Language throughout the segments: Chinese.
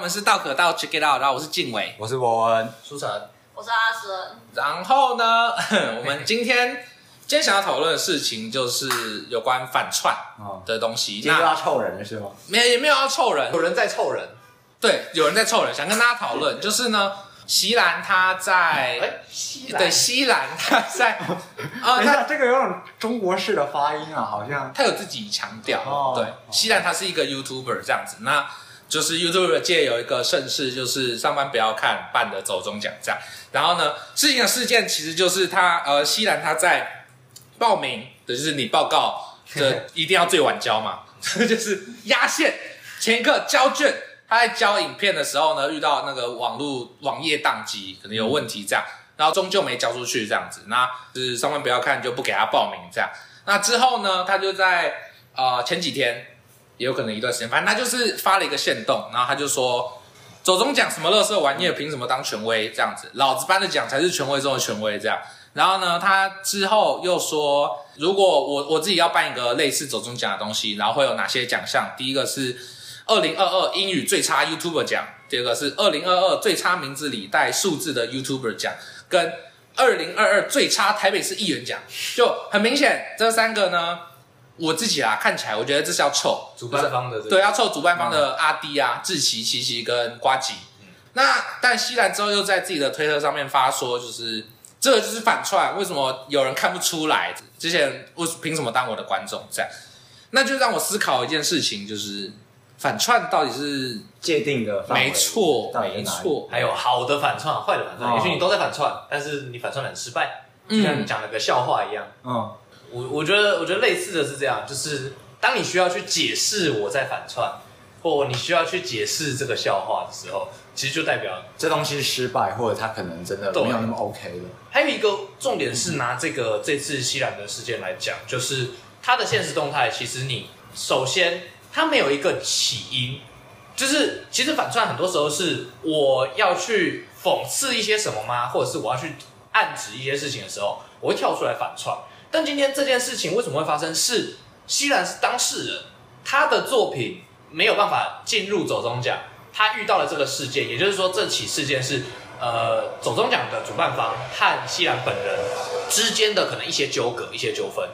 我们是道可道 Check It Out，然后我是静伟，我是博文，书成，我是阿神。然后呢，我们今天今天想要讨论的事情就是有关反串的东西。今天要凑人了是吗？没有，也没有要凑人，有人在凑人。对，有人在凑人，想跟大家讨论，就是呢，席兰他在，哎，锡兰，对，西兰他在，啊，等一下，这个有种中国式的发音啊，好像他有自己强调，哦、对，西兰他是一个 YouTuber 这样子，那。就是 YouTube 界有一个盛事，就是上班不要看办的走中奖这样。然后呢，事情的事件其实就是他呃，西兰他在报名的就是 你报告的一定要最晚交嘛，就是压线前一刻交卷。他在交影片的时候呢，遇到那个网络网页宕机，可能有问题这样，然后终究没交出去这样子。那就是上班不要看就不给他报名这样。那之后呢，他就在呃前几天。也有可能一段时间，反正他就是发了一个限动，然后他就说：“走中奖什么垃圾玩意儿，凭什么当权威？这样子，老子颁的奖才是权威中的权威。”这样，然后呢，他之后又说：“如果我我自己要办一个类似走中奖的东西，然后会有哪些奖项？第一个是二零二二英语最差 YouTuber 奖，第二个是二零二二最差名字里带数字的 YouTuber 奖，跟二零二二最差台北市议员奖。”就很明显，这三个呢。我自己啊，看起来我觉得这是要凑主办方的、这个，对，要凑主办方的阿迪啊、志奇、奇奇跟瓜吉。嗯、那但西兰之后又在自己的推特上面发说，就是这个就是反串，为什么有人看不出来？之前我凭什么当我的观众？这样，那就让我思考一件事情，就是反串到底是界定的没错，没错。还有好的反串，坏的反串，哦、也许你都在反串，但是你反串很失败，就像你讲了个笑话一样，嗯。我我觉得，我觉得类似的是这样，就是当你需要去解释我在反串，或你需要去解释这个笑话的时候，其实就代表这东西是失败，或者他可能真的没有那么 OK 的。还有一个重点是拿这个这次西兰的事件来讲，就是它的现实动态，其实你首先它没有一个起因，就是其实反串很多时候是我要去讽刺一些什么吗？或者是我要去暗指一些事情的时候，我会跳出来反串。但今天这件事情为什么会发生？是西兰是当事人，他的作品没有办法进入走中奖，他遇到了这个事件，也就是说这起事件是呃走中奖的主办方和西兰本人之间的可能一些纠葛、一些纠纷。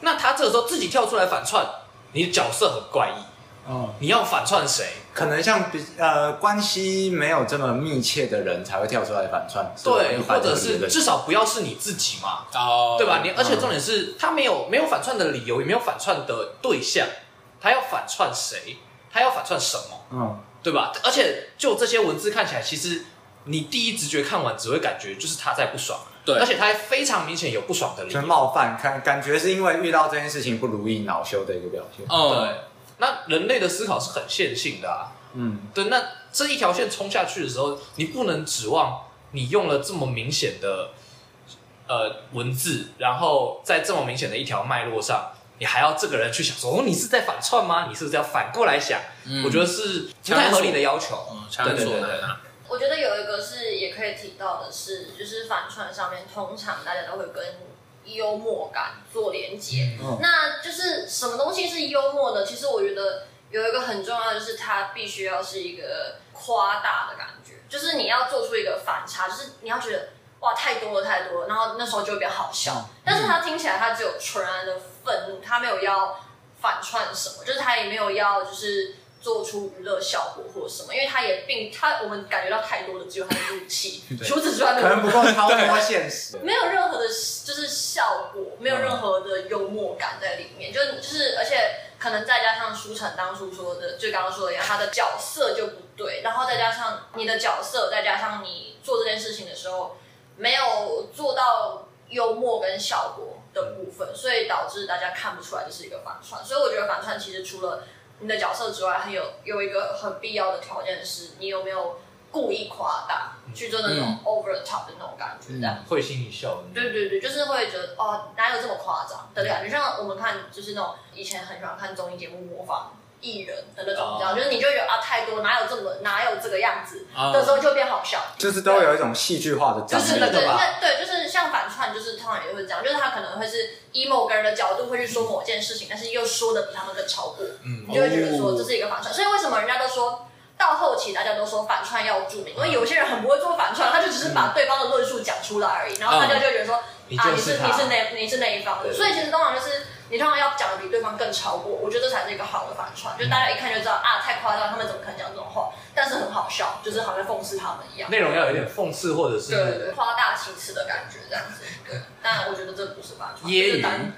那他这个时候自己跳出来反串，你的角色很怪异。哦，你要反串谁？可能像比呃关系没有这么密切的人才会跳出来反串，对，或者是至少不要是你自己嘛，哦，对吧？你而且重点是他没有没有反串的理由，也没有反串的对象，他要反串谁？他要反串什么？嗯，对吧？而且就这些文字看起来，其实你第一直觉看完只会感觉就是他在不爽，对，而且他还非常明显有不爽的理由，冒犯，看感觉是因为遇到这件事情不如意恼羞的一个表现，哦，对。那人类的思考是很线性的啊，嗯，对。那这一条线冲下去的时候，你不能指望你用了这么明显的呃文字，然后在这么明显的一条脉络上，你还要这个人去想说，哦，你是在反串吗？你是不是要反过来想？嗯，我觉得是不太合理的要求。嗯，对对对对。我觉得有一个是也可以提到的是，就是反串上面，通常大家都会跟。幽默感做连接，嗯、那就是什么东西是幽默呢？其实我觉得有一个很重要的就是它必须要是一个夸大的感觉，就是你要做出一个反差，就是你要觉得哇太多了太多了，然后那时候就会变好笑。嗯、但是它听起来它只有纯然的愤怒，它没有要反串什么，就是它也没有要就是。做出娱乐效果或什么，因为他也并他我们感觉到太多的只有他的怒气，除此之外可能不够超脱 现实，没有任何的，就是效果，没有任何的幽默感在里面，就就是而且可能再加上书成当初说的，就刚刚说的一样，他的角色就不对，然后再加上你的角色，再加上你做这件事情的时候没有做到幽默跟效果的部分，所以导致大家看不出来这是一个反串，所以我觉得反串其实除了。你的角色之外，还有有一个很必要的条件是，你有没有故意夸大，嗯、去做那种 over the top 的那种感觉，这样会心一笑。对对对，就是会觉得哦，哪有这么夸张的感觉？像我们看，就是那种以前很喜欢看综艺节目模仿。艺人的那种，这样就是你就觉得啊，太多，哪有这么哪有这个样子的时候就变好笑，就是都有一种戏剧化的，就是那个吧，对，就是像反串，就是通常也会这样，就是他可能会是以某个人的角度会去说某件事情，但是又说的比他们更超过，嗯，你就会觉得说这是一个反串。所以为什么人家都说到后期大家都说反串要著名，因为有些人很不会做反串，他就只是把对方的论述讲出来而已，然后大家就觉得说、嗯、啊，你是你是你是哪你是哪一方的，所以其实通常就是你通常要讲的比对方更超过，我觉得这才是一个好的反串，就大家一看就知道啊，太夸张，他们怎么可能讲这种话？但是很好笑，就是好像讽刺他们一样，内容要有点讽刺或者是对对对夸大其词的感觉这样子。对，但我觉得这不是反串，揶揄，单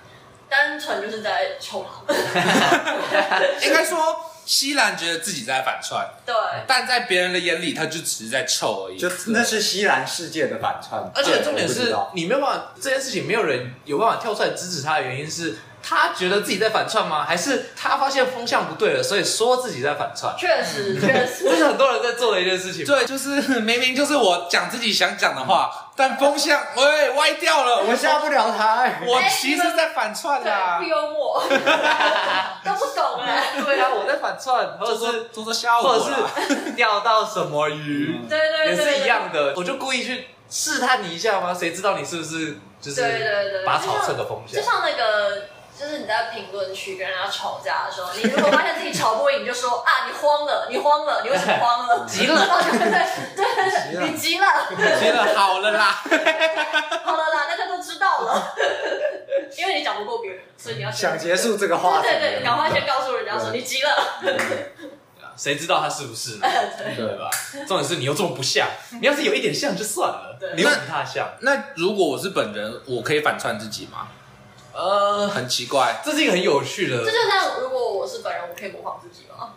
单纯就是在臭他们。应该说，西兰觉得自己在反串，对，但在别人的眼里，他就只是在臭而已。就那是西兰世界的反串，而且重点是你没有办法，这件事情没有人有办法跳出来支持他的原因是。他觉得自己在反串吗？还是他发现风向不对了，所以说自己在反串？确实，确实，这是很多人在做的一件事情。对，就是明明就是我讲自己想讲的话，但风向喂歪掉了，我下不了台。我其实在反串啦，不幽默，都不懂哎。对啊，我在反串，或者是做做效果，或者是钓到什么鱼，对对，也是一样的。我就故意去试探你一下吗？谁知道你是不是就是对对对，拔草测个风向？就像那个。就是你在评论区跟人家吵架的时候，你如果发现自己吵不赢，你就说啊，你慌了，你慌了，你为什么慌了？急了，对对对，你急了，急了，好了啦，好了啦，大家都知道了，因为你讲不过别人，所以你要想结束这个话题，对对对，赶快先告诉人家说你急了。谁知道他是不是呢？对吧？重点是你又这么不像，你要是有一点像就算了，你又比他像。那如果我是本人，我可以反串自己吗？呃，很奇怪，这是一个很有趣的。这就像如果我是本人，我可以模仿自己吗？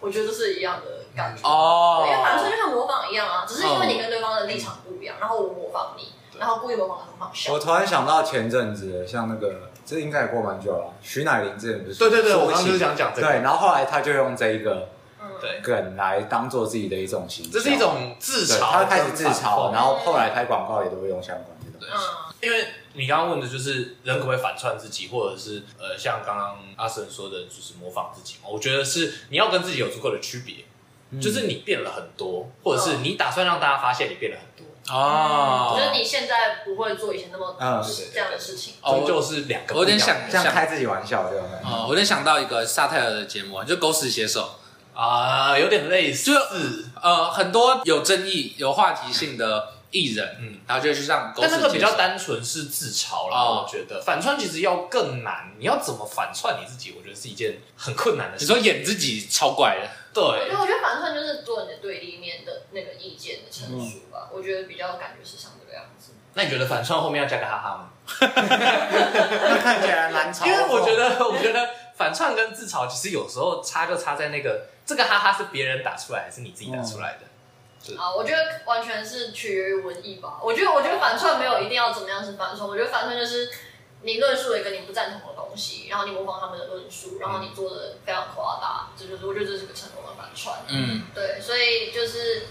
我觉得这是一样的感觉哦。因为反正就像模仿一样啊，只是因为你跟对方的立场不一样，然后我模仿你，然后故意模仿的很好笑。我突然想到前阵子，像那个，这应该也过蛮久了。徐乃麟之前不是？对对对，我刚刚就是想讲这个。对，然后后来他就用这一个对梗来当做自己的一种形象，这是一种自嘲。他开始自嘲，然后后来拍广告也都会用相关的东西。因为你刚刚问的就是人可不可以反串自己，或者是呃，像刚刚阿神说的，就是模仿自己嘛？我觉得是你要跟自己有足够的区别，嗯、就是你变了很多，或者是你打算让大家发现你变了很多哦。我觉得你现在不会做以前那么嗯这样的事情，终究是两个。我有点想像开自己玩笑这样。哦，我有点想到一个萨泰尔的节目，就狗屎写手啊，有点类似，就是呃很多有争议、有话题性的。艺人，嗯，然后就去上，但那个比较单纯是自嘲啦。我觉得反串其实要更难，你要怎么反串你自己？我觉得是一件很困难的事。你说演自己超怪的，对。我觉得反串就是做你的对立面的那个意见的陈述吧。我觉得比较感觉是像这个样子。那你觉得反串后面要加个哈哈吗？那 看起来蛮嘲。因为我觉得，我觉得反串跟自嘲其实有时候差就差在那个这个哈哈是别人打出来还是你自己打出来的。啊，我觉得完全是取决于文艺吧。我觉得，我觉得反串没有一定要怎么样是反串。我觉得反串就是你论述了一个你不赞同的东西，然后你模仿他们的论述，然后你做的非常夸大，这就是我觉得这是个成功的反串。嗯，对，所以就是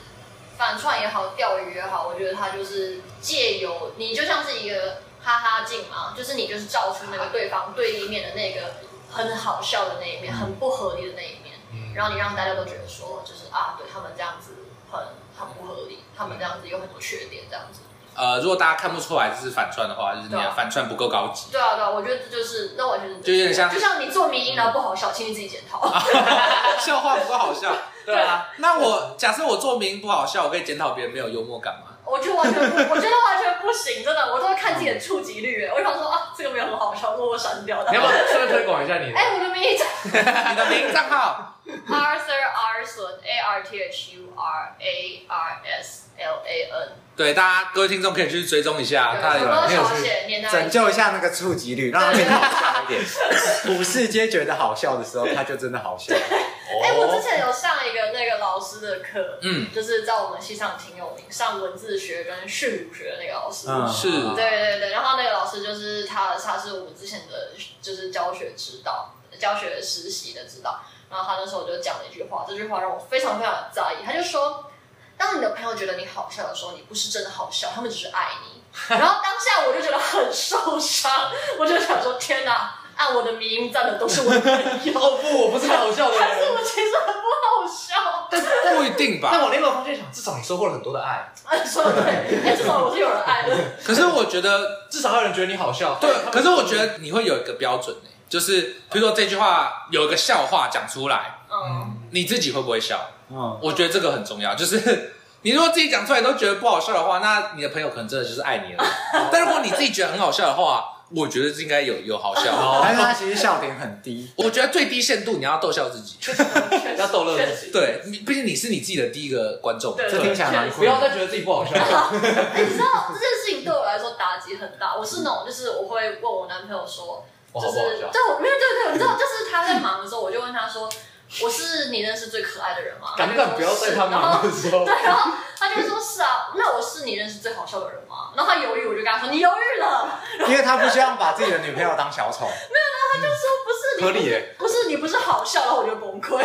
反串也好，钓鱼也好，我觉得它就是借由你就像是一个哈哈镜嘛，就是你就是照出那个对方对立面的那个很好笑的那一面，很不合理的那一面，然后你让大家都觉得说，就是啊，对他们这样子很。很不合理，他们这样子有很多缺点，这样子。呃，如果大家看不出来这是反串的话，就是你的反串不够高级。对啊，对啊，我觉得这就是那完全是就有点像，就像你做迷音然后不好笑，请你自己检讨。笑话不够好笑，对啊。那我假设我做迷音不好笑，我可以检讨别人没有幽默感吗？我觉得完全不，我觉得完全不行，真的，我都会看自己的触及率。我想说啊，这个没有很好笑，默默删掉。你要不要顺便推广一下你的？哎，我的迷音，你的迷音账号，Arthur Arson A R T H U R A R S L A N。对，大家各位听众可以去追踪一下，他有没有去拯救一下那个触及率，让他变得好笑一点。普世皆觉得好笑的时候，他就真的好笑。哎，我之前有上一个那个老师的课，嗯，就是在我们系上挺有名，上文字学跟训读学的那个老师，嗯，是，对对对。然后那个老师就是他，他是我们之前的就是教学指导、教学实习的指导。然后他那时候就讲了一句话，这句话让我非常非常的在意。他就说。当你的朋友觉得你好笑的时候，你不是真的好笑，他们只是爱你。然后当下我就觉得很受伤，我就想说：天哪，按我的迷因赞的都是我的朋友。哦不，我不是好笑的人。但是我其实很不好笑。但不一定吧？但我那个方向想，至少你收获了很多的爱。说的对，哎，至少我是有人爱的。可是我觉得至少还有人觉得你好笑。对，可是我觉得你会有一个标准就是比如说这句话有一个笑话讲出来，嗯，你自己会不会笑？嗯，我觉得这个很重要，就是你如果自己讲出来都觉得不好笑的话，那你的朋友可能真的就是爱你了。但如果你自己觉得很好笑的话，我觉得这应该有有好笑。但是他其实笑点很低。我觉得最低限度你要逗笑自己，要逗乐自己。对，你毕竟你是你自己的第一个观众。这听起来蛮酷。不要再觉得自己不好笑。你知道这件事情对我来说打击很大。我是那种，就是我会问我男朋友说，就是对，我没有对对，你知道，就是他在忙的时候，我就问他说。我是你认识最可爱的人吗？敢不敢不要在他忙的时候？对，然后他就说是啊，那我是你认识最好笑的人吗？然后他犹豫，我就跟他说你犹豫了，因为他不希望把自己的女朋友当小丑。没有，然后他就说不是你，合理你不是好笑，然后我就崩溃。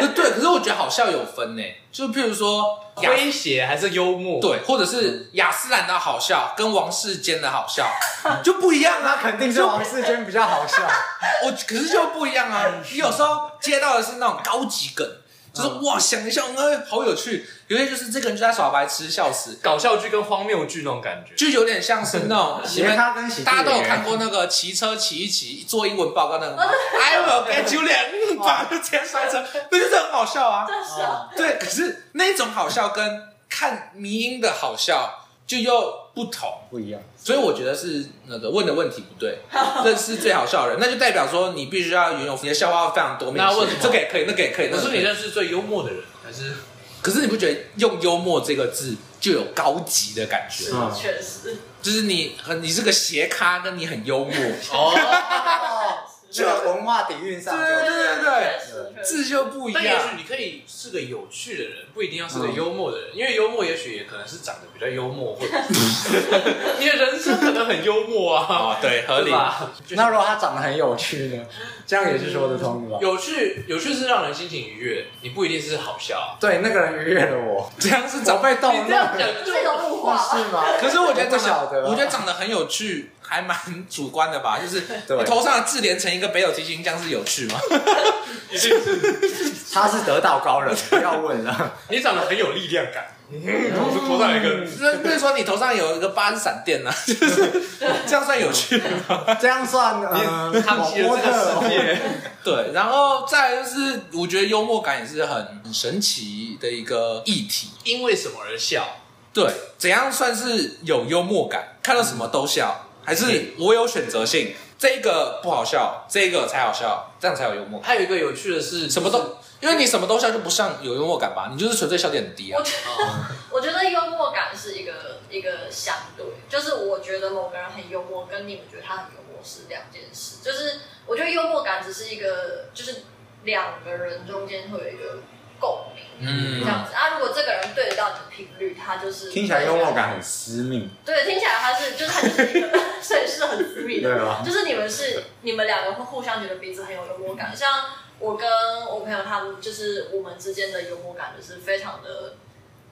可对，可是我觉得好笑有分呢，就譬如说威胁还是幽默，对，或者是雅斯兰的好笑跟王世坚的好笑 就不一样啊，肯定是王世坚比较好笑。我可是就不一样啊，你有时候接到的是那种高级梗。就是哇，想一下，哎，好有趣。有些就是这个人就在耍白痴，笑死。搞笑剧跟荒谬剧那种感觉，就有点像是那种 你们大家都有看过那个骑车骑一骑做英文报告那个吗？I will get you 两把就直接摔车，那就是很好笑啊。对，可是那种好笑跟看迷音的好笑就又不同，不一样。所以我觉得是那个问的问题不对，这是最好笑的人，那就代表说你必须要拥有你的笑话非常多面。那问这个也可以，那个也可以。可是你认识最幽默的人，还是？可是你不觉得用幽默这个字就有高级的感觉？确实，就是你很你是个斜咖，跟你很幽默哦。就文化底蕴上，对对对对，字就不一样。但也许你可以是个有趣的人，不一定要是个幽默的人，因为幽默也许也可能是长得比较幽默，或者 你的人生可能很幽默啊。对，合理。那如果他长得很有趣呢？这样也是说得通的吧？有趣，有趣是让人心情愉悦，你不一定是好笑。对，那个人愉悦了我，这样是长辈动。你这样讲这种物化是吗？可是我觉得不晓得，我觉得长得很有趣。还蛮主观的吧，就是你头上的字连成一个北斗七星，这样是有趣吗？他是得道高人，不要问了。你长得很有力量感，头头上有一个，那比如说你头上有一个八闪电呢，就 是这样算有趣吗？这样算呃，他奇了这个世界。对，然后再来就是，我觉得幽默感也是很神奇的一个议题。因为什么而笑？对，怎样算是有幽默感？看到什么都笑。还是我有选择性，这个不好笑，这个才好笑，这样才有幽默。还有一个有趣的是，什么都，因为你什么都笑就不像有幽默感吧？你就是纯粹笑点很低啊。我觉得，我觉得幽默感是一个一个相对，就是我觉得某个人很幽默，跟你们觉得他很幽默是两件事。就是我觉得幽默感只是一个，就是两个人中间会有一个。共鸣，嗯，这样子啊。如果这个人对得到你的频率，他就是听起来幽默感很私密。对，听起来他是，就是他就是一个，所以是很私密的。对吧？就是你们是你们两个会互相觉得彼此很有幽默感。像我跟我朋友他们，就是我们之间的幽默感就是非常的。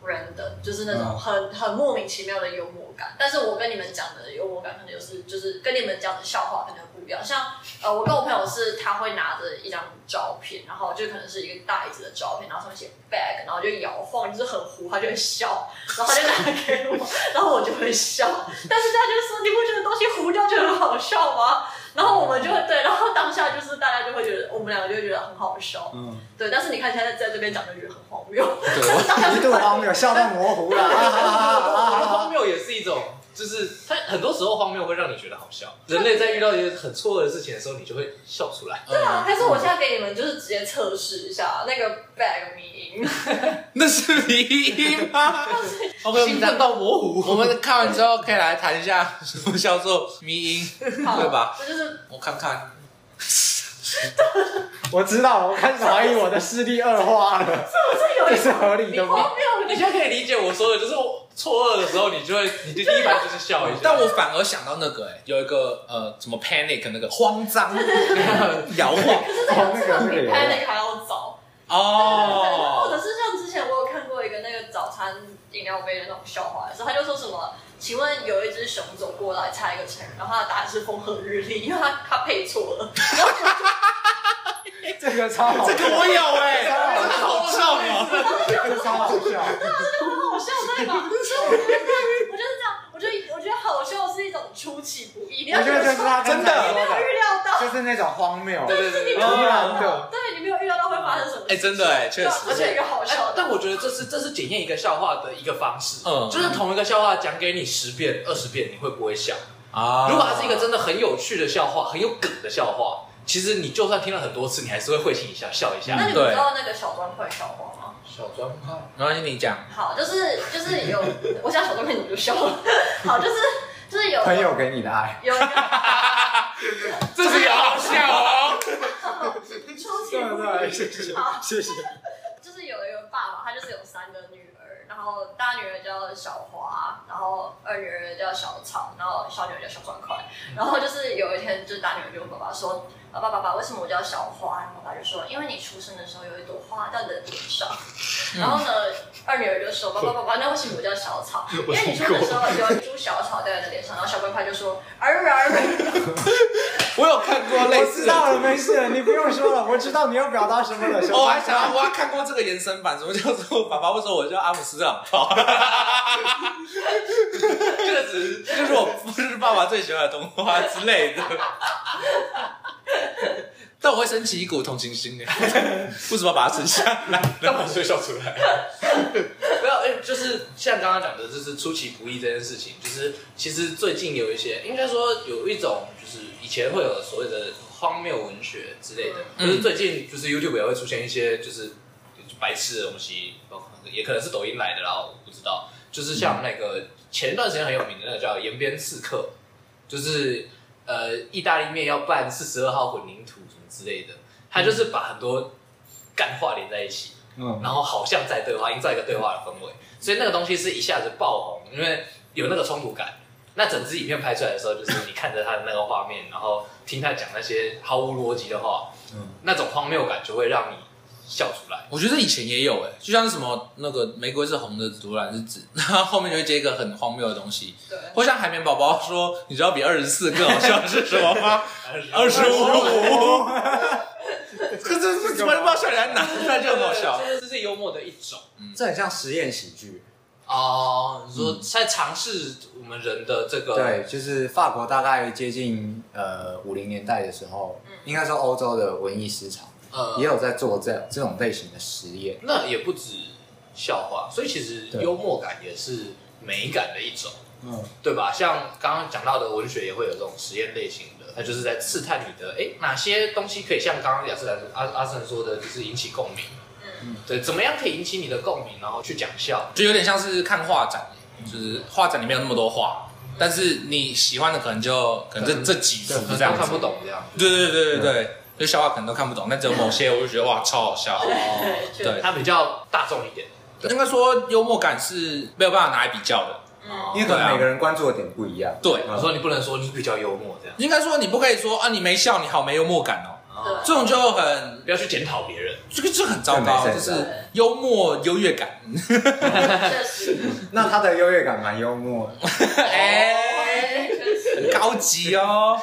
人的就是那种很很莫名其妙的幽默感，但是我跟你们讲的幽默感可能就是就是跟你们讲的笑话可能不一样。像呃，我跟我朋友是，他会拿着一张照片，然后就可能是一个袋子的照片，然后上面写 bag，然后就摇晃，就是很糊，他就会笑，然后他就拿给我，然后我就会笑，但是他就说，你不觉得东西糊掉就很好笑吗？然后我们就会对，然后当下就是大家就会觉得，我们两个就会觉得很好笑，嗯，对。但是你看现在在这边讲就觉得很荒谬，对，极度荒谬，笑到模糊了。啊啊啊荒谬也是一种，就是它很多时候荒谬会让你觉得好笑。人类在遇到一些很错愕的事情的时候，你就会笑出来。对啊，还是我现在给你们就是直接测试一下那个 bag 迷音，那是迷音吗？OK，兴奋到模糊。我们看完之后可以来谈一下什么叫做迷音，对吧？这就是我看看。我知道，我开始怀疑我的视力恶化了。是不是有一是合理的吗？你现在可以理解我说的，就是我错愕的时候，你就会，你就第一反应就是笑一下。但我反而想到那个，哎，有一个呃，什么 panic 那个慌张 摇晃，可是这个这个比 panic 还要早哦。或者是像之前我有看过一个那个早餐饮料杯的那种笑话的时候，他就说什么。请问有一只熊走过来猜一个成语，然后他的答案是风和日丽，因为他他配错了。这个超好，这个我有哎，超好笑啊！这个超好笑，笑，对吧？所以我觉得这样，我就是这样，我觉得我觉得好笑是一种出其不意，我觉得就是他真的你没有预料到，就是那种荒谬，对对对，你没有预料到，对你没有预料到会发发生什么事。哎，真的哎，确实，而且一个好笑。但我觉得这是这是检验一个笑话的一个方式。嗯，就是同一个笑话讲给你十遍、二十遍，你会不会笑？啊，如果它是一个真的很有趣的笑话，很有梗的笑话，其实你就算听了很多次，你还是会会心一笑，笑一下。那你们知道那个小砖块笑话吗？小砖块，没关系，你讲。好，就是就是有，我想小砖块你就笑了。好，就是就是有朋友给你的爱，有 这是有好笑哦。出其不意，好，谢谢。就是有一个爸爸，他就是有三个女儿，然后大女儿叫小花，然后二女儿叫小草，然后小女儿叫小砖块。然后就是有一天，就是大女儿就问爸爸说。爸爸，爸爸，为什么我叫小花？然后爸爸就说，因为你出生的时候有一朵花在你的脸上。然后呢，二女儿就说，爸爸，爸爸，那为什么我叫小草？因为你出生的时候有一株小草在你的脸上。然后小乖乖就说，儿儿。我有看过类似的。我知道了，没事，你不用说了，我知道你要表达什么了。我还想，我还看过这个延伸版，什么叫做爸爸？为什么我叫阿姆斯特朗炮？确实，这就是我不是爸爸最喜欢的动画之类的。但我会升起一股同情心呢，为什么要把它生下来？干嘛会笑出来？不要，哎，就是像刚刚讲的，就是出其不意这件事情。就是其实最近有一些，应该说有一种，就是以前会有所谓的荒谬文学之类的，嗯、就是最近就是 YouTube 也会出现一些就是白痴的东西，也可能是抖音来的，然后我不知道。就是像那个前一段时间很有名的那个叫《延边刺客》，就是。呃，意大利面要拌四十二号混凝土之类的，他就是把很多干话连在一起，嗯，然后好像在对话，营造一个对话的氛围，所以那个东西是一下子爆红，因为有那个冲突感。那整支影片拍出来的时候，就是你看着他的那个画面，然后听他讲那些毫无逻辑的话，嗯，那种荒谬感就会让你。笑出来，我觉得以前也有哎，就像是什么那个玫瑰是红的，独蓝是紫，然后后面就会接一个很荒谬的东西。对，或像海绵宝宝说，你知道比二十四更 好笑的是什么吗？二十五。可是 这怎么不知道笑起来难？那就很好笑。这是幽默的一种，嗯，这很像实验喜剧哦。你说在尝试我们人的这个，对，就是法国大概接近呃五零年代的时候，应该说欧洲的文艺市场。呃，也有在做这这种类型的实验，那也不止笑话，所以其实幽默感也是美感的一种，嗯，对吧？像刚刚讲到的文学也会有这种实验类型的，它就是在刺探你的，哎，哪些东西可以像刚刚亚斯兰阿阿森说的，就是引起共鸣，嗯，对，怎么样可以引起你的共鸣，然后去讲笑，就有点像是看画展，就是画展里面有那么多画，但是你喜欢的可能就可能这这几幅这样看不懂这样，对对对对对。就笑话可能都看不懂，但只有某些我就觉得哇超好笑。哦，对，它比较大众一点。应该说幽默感是没有办法拿来比较的，嗯，因为可能每个人关注的点不一样。对，我说你不能说你比较幽默这样。应该说你不可以说啊，你没笑，你好没幽默感哦。这种就很不要去检讨别人，这个这很糟糕，就是幽默优越感。确实，那他的优越感蛮幽默，哎，很高级哦。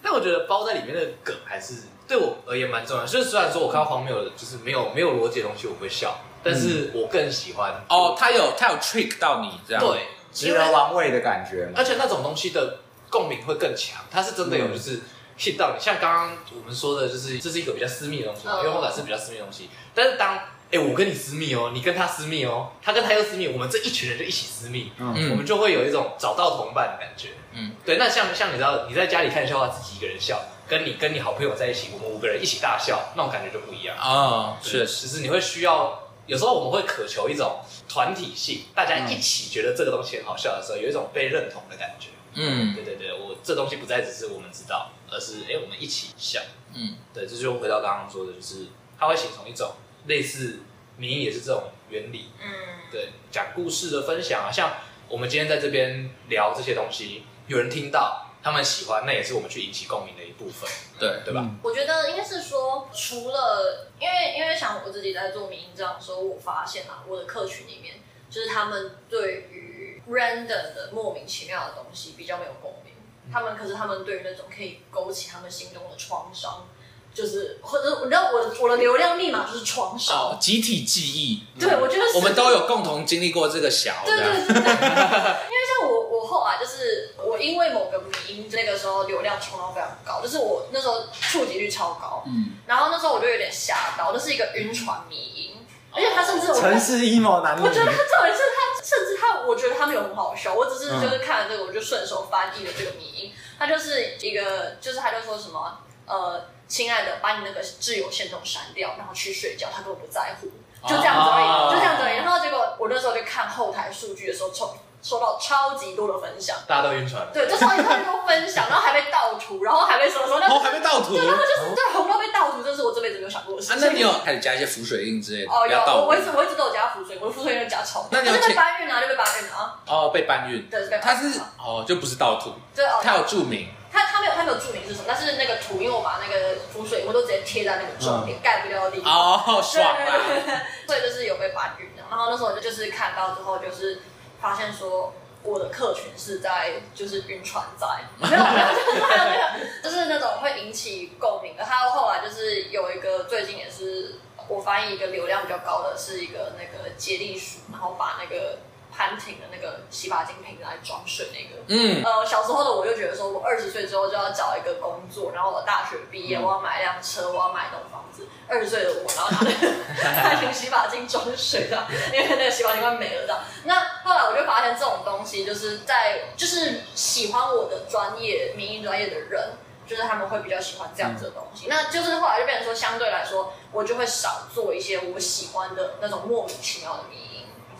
但我觉得包在里面的梗还是。对我而言蛮重要，就是虽然说我看到荒谬的，就是没有没有逻辑的东西，我会笑，但是我更喜欢哦，他有他有 trick 到你这样，对，值得玩味的感觉，而且那种东西的共鸣会更强，它是真的有就是 hit 到你，像刚刚我们说的，就是这是一个比较私密的东西，幽默感是比较私密的东西，但是当哎我跟你私密哦，你跟他私密哦，他跟他又私密，我们这一群人就一起私密，嗯，我们就会有一种找到同伴的感觉，嗯，对，那像像你知道你在家里看笑话，自己一个人笑。跟你跟你好朋友在一起，我们五个人一起大笑，那种感觉就不一样啊。是，其实你会需要，有时候我们会渴求一种团体性，大家一起觉得这个东西很好笑的时候，有一种被认同的感觉。嗯，对对对，我这东西不再只是我们知道，而是哎，我们一起笑。嗯，对，这就回到刚刚说的，就是它会形成一种类似迷因也是这种原理。嗯，对，讲故事的分享啊，像我们今天在这边聊这些东西，有人听到。他们喜欢，那也是我们去引起共鸣的一部分，对对吧？我觉得应该是说，除了因为因为像我自己在做民营这样的时候，我发现啊，我的客群里面，就是他们对于 random 的莫名其妙的东西比较没有共鸣，他们可是他们对于那种可以勾起他们心中的创伤。就是或者你知道我的我的流量密码就是创伤，哦，集体记忆。对，我觉得我们都有共同经历过这个小。对对对，对，因为像我我后来就是我因为某个迷因，那个时候流量冲到非常高，就是我那时候触及率超高。嗯。然后那时候我就有点吓到，那是一个晕船迷因，而且他甚至我城市 emo 男女，我觉得他重点是他甚至他，我觉得他没有很好笑，我只是就是看了这个，我就顺手翻译了这个迷因，他就是一个就是他就说什么呃，亲爱的，把你那个挚友线动删掉，然后去睡觉，他根本不在乎，就这样子而已，就这样子而已。然后结果我那时候就看后台数据的时候，抽。收到超级多的分享，大家都晕船。对，就超级多分享，然后还被盗图，然后还被什么什么，哦，还被盗图。对，然后就是对红包被盗图，这是我这辈子没有想过的事情。那你有开始加一些浮水印之类的？哦，有，我一直我一直都有加浮水，我的浮水印加超多。那你有被搬运啊？就被搬运啊？哦，被搬运。对，被。他是哦，就不是盗图。对哦。他有注明。他他没有他没有注明是什么，但是那个图，因为我把那个浮水我都直接贴在那个重点盖不掉的地方。哦，爽啊！所以就是有被搬运的。然后那时候我就就是看到之后，就是发现说。我的客群是在就是晕船仔，没有没有就是没有没有，就是那种会引起共鸣的。还有后来就是有一个最近也是我翻译一个流量比较高的，是一个那个接力鼠，然后把那个。潘婷的那个洗发精瓶来装水那个，嗯，呃，小时候的我就觉得说，我二十岁之后就要找一个工作，然后我大学毕业，我要买一辆车，我要买一栋房子。二十岁的我，然后拿那个 潘婷洗发精装水的，因为那个洗发精快没了的。那后来我就发现这种东西，就是在就是喜欢我的专业、民营专业的人，就是他们会比较喜欢这样子的东西。嗯、那就是后来就变成说，相对来说，我就会少做一些我喜欢的那种莫名其妙的迷。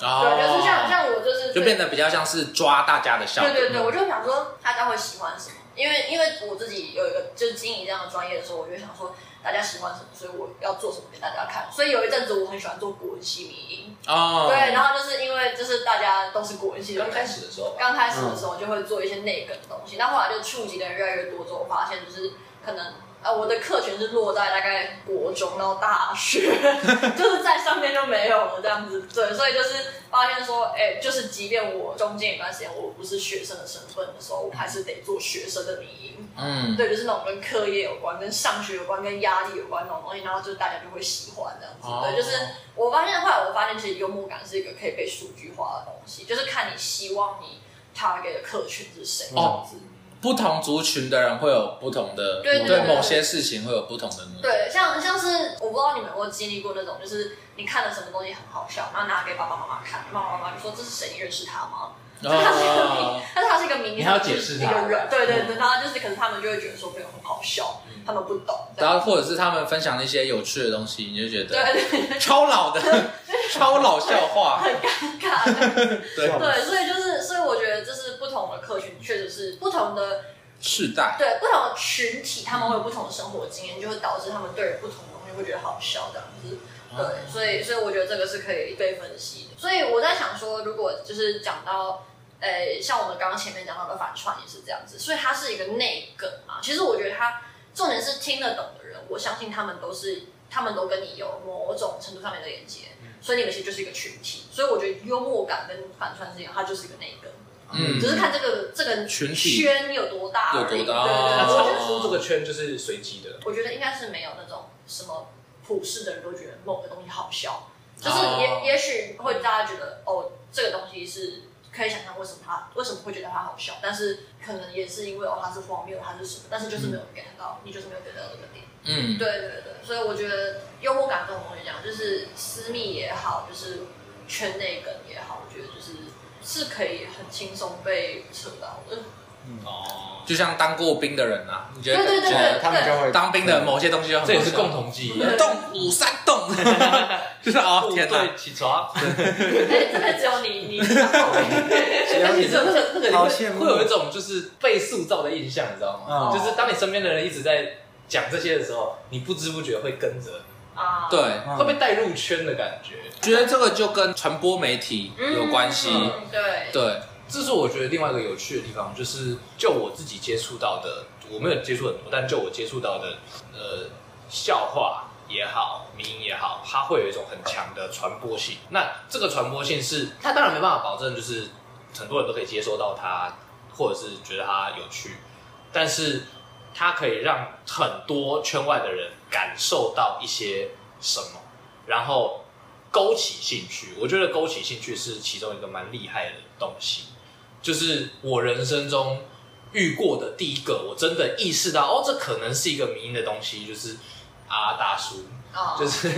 Oh, 对，就是像像我就是就变得比较像是抓大家的笑。对对对，我就想说大家会喜欢什么，因为因为我自己有一个就是经营这样的专业的时候，我就想说大家喜欢什么，所以我要做什么给大家看。所以有一阵子我很喜欢做国文系迷音哦，对，然后就是因为就是大家都是国文系，刚开始的时候，刚开始的时候就会做一些内梗的东西，那、嗯、后，后来就触及的人越来越多之后，我发现就是可能。呃，我的客群是落在大概国中到大学，就是在上面就没有了这样子。对，所以就是发现说，哎、欸，就是即便我中间一段时间我不是学生的身份的时候，我还是得做学生的迷因。嗯，对，就是那种跟课业有关、跟上学有关、跟压力有关那种东西，然后就大家就会喜欢这样子。哦、对，就是我发现后来我发现，其实幽默感是一个可以被数据化的东西，就是看你希望你 target 的客群是谁这样子。哦不同族群的人会有不同的对，对，某些事情会有不同的。对，像像是我不知道你们有没有经历过那种，就是你看了什么东西很好笑，然后拿给爸爸妈妈看，爸爸妈妈就说，这是谁？你认识他吗？哦、他是一个名，但是他是一个名，你还要解释一个人。对对对，然后就是可是他们就会觉得说没有很好笑，嗯、他们不懂。然后或者是他们分享一些有趣的东西，你就觉得对对对，超老的 超老笑话，很尴尬。对对，所以就是所以我觉得这是不同的客群，确实是不同的。世代对不同的群体，他们会有不同的生活经验，就会导致他们对不同的东西会觉得好笑这样子。对，所以所以我觉得这个是可以被分析的。所以我在想说，如果就是讲到，诶，像我们刚刚前面讲到的反串也是这样子，所以它是一个内梗嘛。其实我觉得它重点是听得懂的人，我相信他们都是，他们都跟你有某种程度上面的连接，所以你们其实就是一个群体。所以我觉得幽默感跟反串是一样，它就是一个内梗。嗯，只是看这个这个群圈有多大而已。有多大？对对对，那超出这个圈就是随机的。我觉得应该是没有那种什么普世的人都觉得某个东西好笑，就是也也许会大家觉得哦，这个东西是可以想象为什么他为什么会觉得他好笑，但是可能也是因为哦他是荒谬，他是什么，但是就是没有 get 到，你就是没有 get 到这个点。嗯，对对对，所以我觉得幽默感这种东西讲，就是私密也好，就是圈内梗也好，我觉得就是。是可以很轻松被扯到的，嗯。哦，就像当过兵的人啊，你觉得？对对对，他们就会当兵的某些东西，这也是共同记忆。动五三动，就是啊，天哪，起床，哎，真的只有你，你当过兵，但是这个那个会会有一种就是被塑造的印象，你知道吗？就是当你身边的人一直在讲这些的时候，你不知不觉会跟着。啊，对，会被带入圈的感觉，觉得这个就跟传播媒体有关系。嗯嗯、对，对，这是我觉得另外一个有趣的地方，就是就我自己接触到的，我没有接触很多，但就我接触到的，呃，笑话也好，迷因也好，它会有一种很强的传播性。那这个传播性是，它当然没办法保证，就是很多人都可以接收到它，或者是觉得它有趣，但是。它可以让很多圈外的人感受到一些什么，然后勾起兴趣。我觉得勾起兴趣是其中一个蛮厉害的东西。就是我人生中遇过的第一个，我真的意识到哦，这可能是一个迷因的东西。就是啊大叔，哦、就是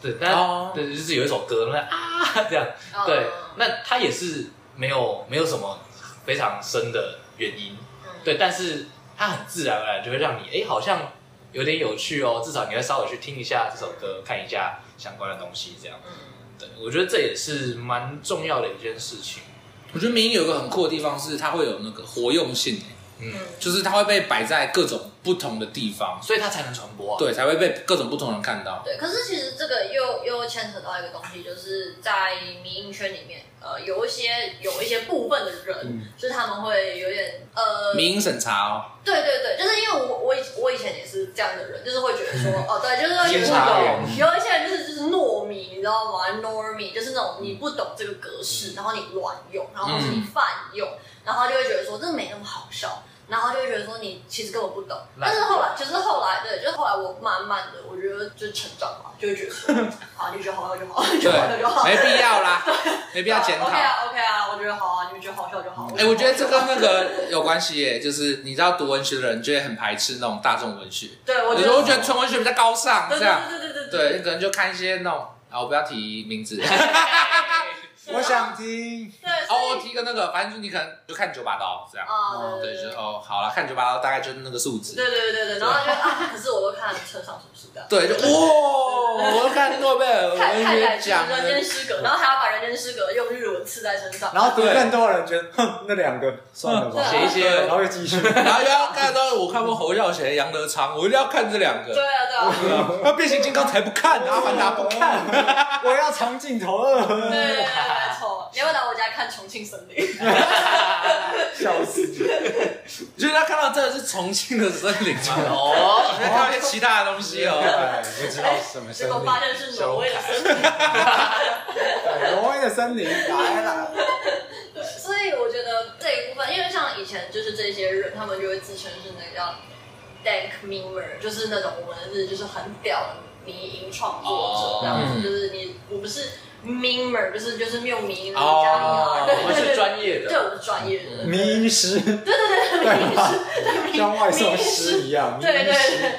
对，但、哦、对，就是有一首歌那啊这样，哦、对，那他也是没有没有什么非常深的原因，嗯、对，但是他很自然而然就会让你哎好像有点有趣哦，至少你会稍微去听一下这首歌，看一下相关的东西这样，嗯、对，我觉得这也是蛮重要的一件事情。我觉得民谣有一个很酷的地方是它会有那个活用性。嗯，就是它会被摆在各种不同的地方，所以它才能传播啊。对，才会被各种不同人看到。对，可是其实这个又又牵扯到一个东西，就是在民营圈里面，呃，有一些有一些部分的人，嗯、就是他们会有点呃，迷因审查哦。对对对，就是因为我我以我以前也是这样的人，就是会觉得说，哦，对，就是有有一些人就是就是糯米，你知道吗？Normie 就是那种你不懂这个格式，然后你乱用，然后是你泛用，嗯、然后就会觉得说这没那么好笑。然后就会觉得说你其实根本不懂，但是后来其实后来对，就是后来我慢慢的，我觉得就是成长嘛，就会觉得说 啊，你觉得好笑就好，你觉得好笑就好，没必要啦，没必要检讨。OK 啊，OK 啊，我觉得好啊，你们觉得好笑就好。哎，我觉得这跟那个有关系耶，就是你知道读文学的人就会很排斥那种大众文学，对，我觉得我觉得纯文学比较高尚，这样，对对对对对，你可能就看一些那种，啊，我不要提名字。我想听，对，哦，提个那个，反正就你可能就看九把刀这样，哦，对，就哦，好了，看九把刀大概就是那个数值，对对对对，然后就啊，可是我都看村上春树的，对，就哇，我都看诺贝尔文学奖，人间失格，然后还要把人间失格用日文刺在身上，然后读更多人觉得，哼，那两个算了吧，写一些，然后又继续，然后又要看到我看过侯孝贤、杨德昌，我一定要看这两个，对啊对啊，那变形金刚才不看，阿凡达不看，我要长镜头二，对，没错，你要。来我家看《重庆森林》，笑死！就是他看到真的是重庆的森林吗？哦，看到一些其他的东西哦，不知道什么森林。结果发现是挪威的森林。挪威的森林来了。对，所以我觉得这一部分，因为像以前就是这些人，他们就会自称是那个叫 Dank Memer，就是那种我们是就是很屌的迷音创作者，这样子，就是你我不是。Memer 就是就是没有名的家里啊，对，我是专业的，对，我是专业的。迷音师，对对对对，迷音师，像 外送师一样，对对对，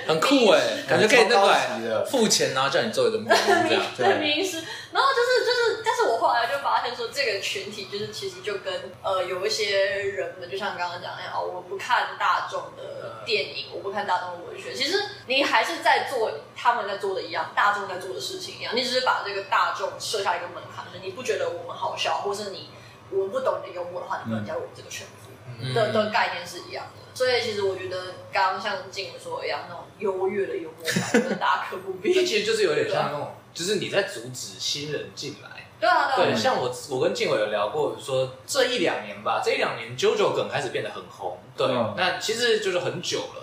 很酷哎，感觉可以那个付钱然后叫你做一个迷音这样，对，迷音师，然后就是就是，但是我后来就发现说，这个群体就是其实就跟呃有一些人们，就像刚刚讲那样，哦，我不看大众的电影，我不看大众的文学，其实你还是在做他们在做的一样，大众在做的事情一样，你只是把这个大众设下。一个门槛，是你不觉得我们好笑，或是你我们不懂你的幽默的话，你不能加入我们这个圈子的、嗯、的概念是一样的。所以其实我觉得，刚刚像静说一样，那种优越的幽默感，大可不必。这其实就是有点像那种，就是你在阻止新人进来。对啊，对。对，像我，我跟静伟有聊过，说这一两年吧，这一两年 JoJo 梗开始变得很红。对，嗯、那其实就是很久了，嗯、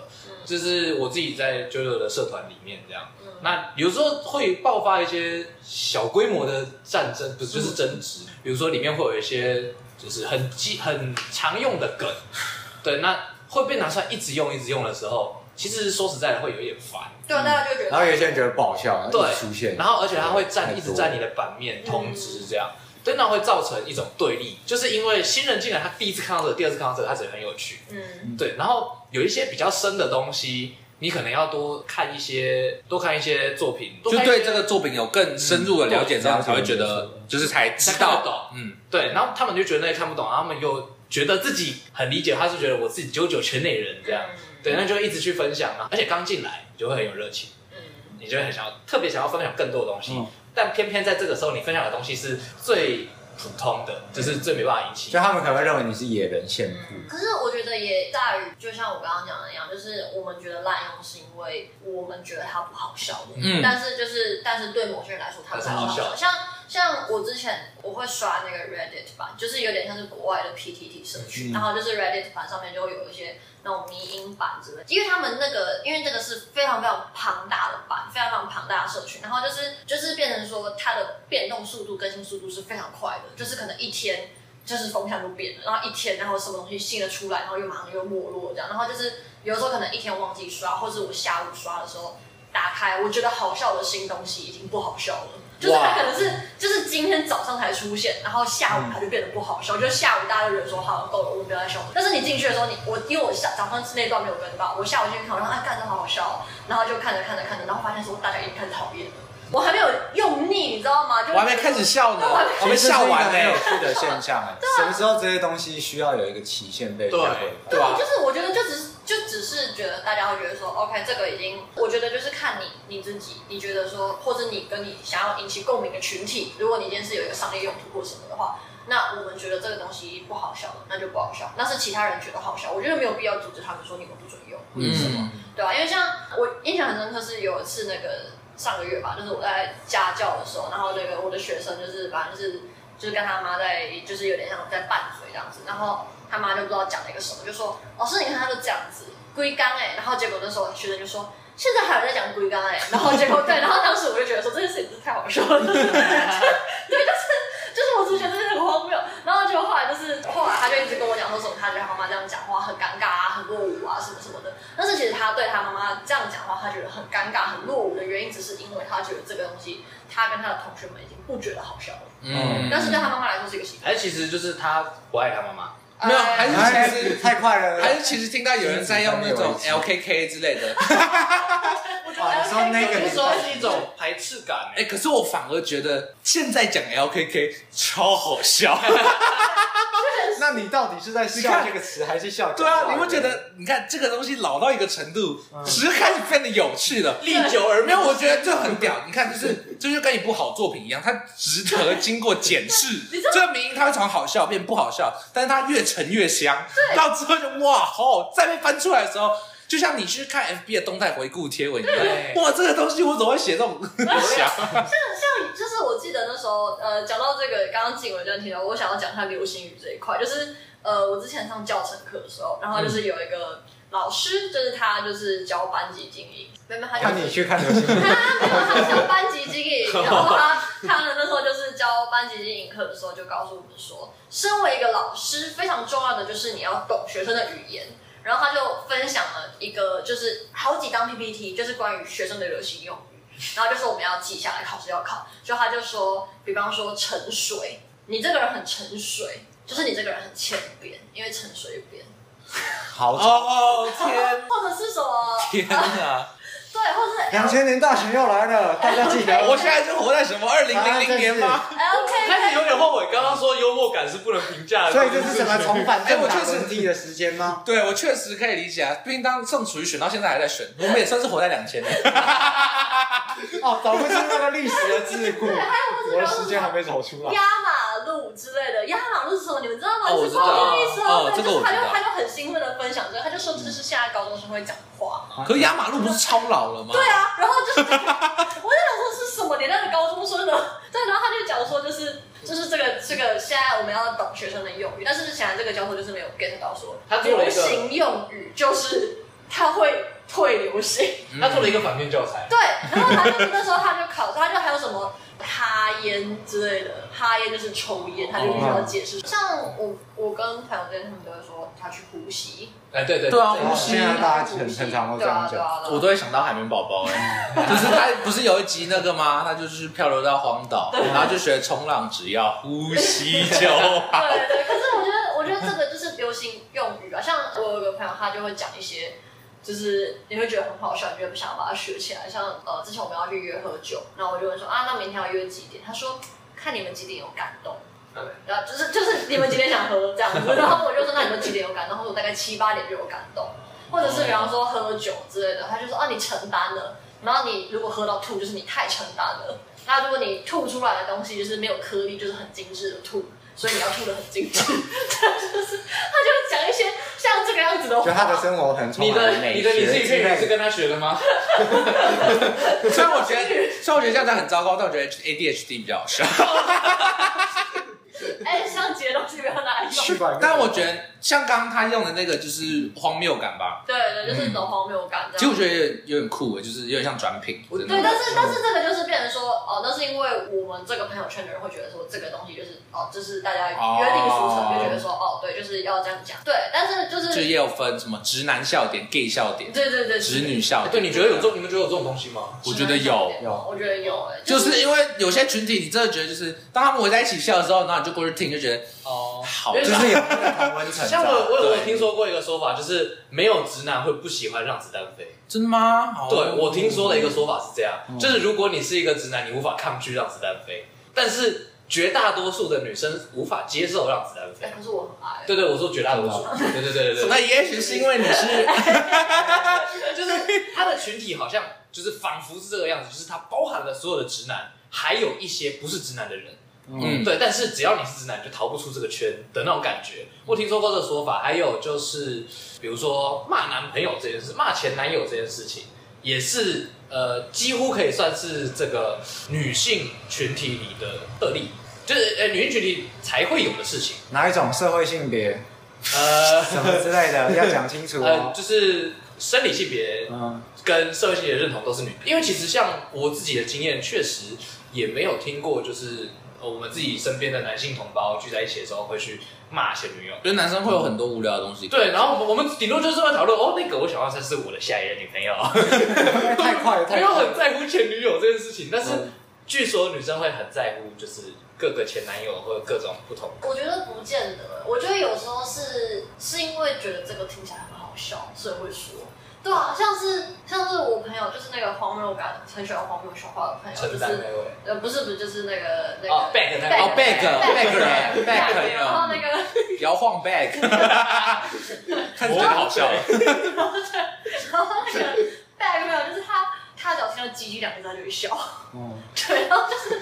就是我自己在 JoJo 的社团里面这样。那有时候会爆发一些小规模的战争，不是就是争执。比如说里面会有一些就是很基很常用的梗，对，那会被拿出来一直用一直用的时候，其实说实在的会有点烦。对，大家就觉得。然后有些人觉得不好笑，对，出现。然后而且它会占一直占你的版面通知这样，对，那会造成一种对立，就是因为新人进来，他第一次看到这个，第二次看到这个，他觉得很有趣，嗯，对。然后有一些比较深的东西。你可能要多看一些，多看一些作品，就对这个作品有更深入的了解，这样才会觉得就是才知道懂。嗯，对。然后他们就觉得那看不懂，然后他们又觉得自己很理解，他是觉得我自己九九全内人这样。对，那就一直去分享嘛。而且刚进来你就会很有热情，嗯，你就会很想要，特别想要分享更多的东西。但偏偏在这个时候，你分享的东西是最。普通的，就是最没办法引起，就他们可能会认为你是野人献曝。可是我觉得也在于，就像我刚刚讲的那样，就是我们觉得滥用是因为我们觉得它不好笑的，嗯，但是就是但是对某些人来说它是好笑。的，像像我之前我会刷那个 Reddit 版，就是有点像是国外的 PTT 社区，嗯、然后就是 Reddit 版上面就会有一些。那种迷因版之类，因为他们那个，因为这个是非常非常庞大的版，非常非常庞大的社群，然后就是就是变成说它的变动速度、更新速度是非常快的，就是可能一天就是风向就变了，然后一天然后什么东西新的出来，然后又马上又没落这样，然后就是有时候可能一天忘记刷，或者我下午刷的时候打开，我觉得好笑的新东西已经不好笑了。就是他可能是就是今天早上才出现，然后下午他就变得不好笑，嗯、就是下午大家就觉得说好够了，我们不要再笑。但是你进去的时候，你我因为我下早上那段没有跟到，我下午进去看，然后啊干的好好笑，然后就看着看着看着，然后发现说大家已经开始讨厌了。我还没有用腻，你知道吗？就我还没开始笑呢，我没笑完呢。有趣的现象 哎，什么时候这些东西需要有一个期限被对对，就是我觉得就只是就只是觉得大家会觉得说，OK，这个已经，我觉得就是看你你自己，你觉得说，或者你跟你想要引起共鸣的群体，如果你今天是有一个商业用途或什么的话，那我们觉得这个东西不好笑的，那就不好笑。那是其他人觉得好笑，我觉得没有必要阻止他们说你们不准用，为什么？对吧？因为像我印象很深刻是有一次那个。上个月吧，就是我在家教的时候，然后那个我的学生就是反正就是就是跟他妈在，就是有点像在拌嘴这样子，然后他妈就不知道讲了一个什么，就说老师你看他就这样子龟缸哎，然后结果那时候学生就说现在还有在讲龟缸哎，然后结果对，然后当时我就觉得说这件事情真是太好笑了，对，就是就是我只是觉得很荒谬，然后就后来就是后来他就一直跟我讲说什么他觉得他妈妈这样讲话很尴尬啊，很落伍啊什么什么的。但是其实他对他妈妈这样讲话，他觉得很尴尬、很落伍的原因，只是因为他觉得这个东西，他跟他的同学们已经不觉得好笑了。嗯，但是对他妈妈来说是一个习惯。哎其实就是他不爱他妈妈？没有，还是其实太快了。还是其实听到有人在用那种 LKK 之类的。我说那个，你说是一种排斥感。哎，可是我反而觉得现在讲 LKK 超好笑。那你到底是在笑这个词，还是笑？对啊，你会觉得，你看这个东西老到一个程度，只是开始变得有趣了，历久而没有。我觉得这很屌。你看，就是这就跟一部好作品一样，它值得经过检视，证明它会从好笑变不好笑，但是它越沉越香。到最后就哇，好，再被翻出来的时候，就像你去看 FB 的动态回顾贴文一样，哇，这个东西我怎么会写这种？想？像像就是我记得那时候，呃，讲到这个，刚刚静文就提到，我想要讲一下流行语这一块，就是呃，我之前上教程课的时候，然后就是有一个老师，就是他就是教班级经营，没有，他就你去看流行语，他没有，他教班级经营，然后他他的那时候就是教班级经营课的时候，就告诉我们说，身为一个老师，非常重要的就是你要懂学生的语言。然后他就分享了一个，就是好几张 PPT，就是关于学生的流行用语。然后就说我们要记下来，考试要考。就他就说，比方说沉水，你这个人很沉水，就是你这个人很欠扁，因为沉水扁。好哦天，或者是什么？天哪！对，或者是两千年大选又来了，大家记得。我现在是活在什么二零零零年吗？OK，开始有点后悔，刚刚说幽默感是不能评价的。所以这是什么重返政党轮替的时间吗？对，我确实可以理解啊。毕竟当正处于选到现在还在选，我们也算是活在两千年。哦，早不出那个历史的桎梏。对，还有我的时间还没走出来。压马路之类的，压马路是什么？你们知道吗？哦，我知道。哦，这个我知道。他就他就很兴奋的分享这个，他就说这是现在高中生会讲的话。可是压马路不是超老了吗？对啊。然后就是，我在想说是什么年代的高中生呢？对，然后他就讲说，就是就是这个这个现在我们要懂学生的用语，但是显然这个教授就是没有 get 到说，他流行用语就是他会退流行，他做了一个反面教材。对，然后他就那时候他就考，他就还有什么？哈烟之类的，哈烟就是抽烟，他就必须要解释。像我，我跟朋友之间，他们都会说他去呼吸。哎，对对对啊，呼吸，大家很很常会这样讲。我都会想到海绵宝宝，哎，就是他不是有一集那个吗？他就是漂流到荒岛，然后就学冲浪，只要呼吸就好。对对，可是我觉得，我觉得这个就是流行用语啊。像我有个朋友，他就会讲一些。就是你会觉得很好笑，你就不想要把它学起来。像呃，之前我们要去约喝酒，然后我就问说啊，那明天要约几点？他说看你们几点有感动。对，然后就是就是你们几点想喝这样子。然后我就说那你们几点有感动？他说我大概七八点就有感动。或者是比方说喝酒之类的，他就说啊，你承担了。然后你如果喝到吐，就是你太承担了。那如果你吐出来的东西就是没有颗粒，就是很精致的吐。所以你要住的很精致，他就是他就讲一些像这个样子的话。就他的生活很充满美你的你的你自己可以是跟他学的吗？虽然我觉得，虽然我觉得这样子很糟糕，但我觉得 ADHD 比较好笑。哎，像这些东西不要拿来用。但我觉得，像刚刚他用的那个，就是荒谬感吧。对对，就是一种荒谬感。其实我觉得有点酷，就是有点像转品。对，但是但是这个就是变成说，哦，那是因为我们这个朋友圈的人会觉得说，这个东西就是哦，就是大家约定俗成，就觉得说，哦，对，就是要这样讲。对，但是就是就也有分什么直男笑点、gay 笑点，对对对，直女笑点。对，你觉得有这种？你们觉得有这种东西吗？我觉得有，有，我觉得有。哎，就是因为有些群体，你真的觉得就是当他们围在一起笑的时候，然后你就过去听，就觉得哦，好，就是有那个同温层。像我，我有我有听说过一个说法，就是没有直男会不喜欢让子弹飞。真的吗？对，我听说的一个说法是这样，就是如果你是一个直男，你无法抗拒让子弹飞，但是。绝大多数的女生无法接受让子弹飞。可是我很爱。对对，我说绝大多数。对对对对对。那也许是因为你是，就是他的群体好像就是仿佛是这个样子，就是他包含了所有的直男，还有一些不是直男的人。嗯，对。但是只要你是直男，就逃不出这个圈的那种感觉。我听说过这个说法，还有就是比如说骂男朋友这件事，骂前男友这件事情，也是呃几乎可以算是这个女性群体里的特例。就是呃，女性群体才会有的事情，哪一种社会性别，呃，什么之类的，要讲清楚哦。呃，就是生理性别，嗯，跟社会性别认同都是女。因为其实像我自己的经验，确实也没有听过，就是我们自己身边的男性同胞聚在一起的时候会去骂前女友。觉得男生会有很多无聊的东西。对，然后我们顶多就是会讨论哦，那个我想要才是我的下一任女朋友。太快了，太快了，没有很在乎前女友这件事情，但是据说女生会很在乎，就是。各个前男友或者各种不同，我觉得不见得。我觉得有时候是是因为觉得这个听起来很好笑，所以会说。对啊，像是像是我朋友，就是那个荒谬感很喜欢荒谬说话的朋友，就是呃不是不是就是那个那个 bag 那个 bag bag bag 然后那个摇晃 bag，看着觉得好笑。然后然后那个 bag 没有，就是他他只要听到“鸡鸡”两个字他就会笑。嗯，对，然后就是。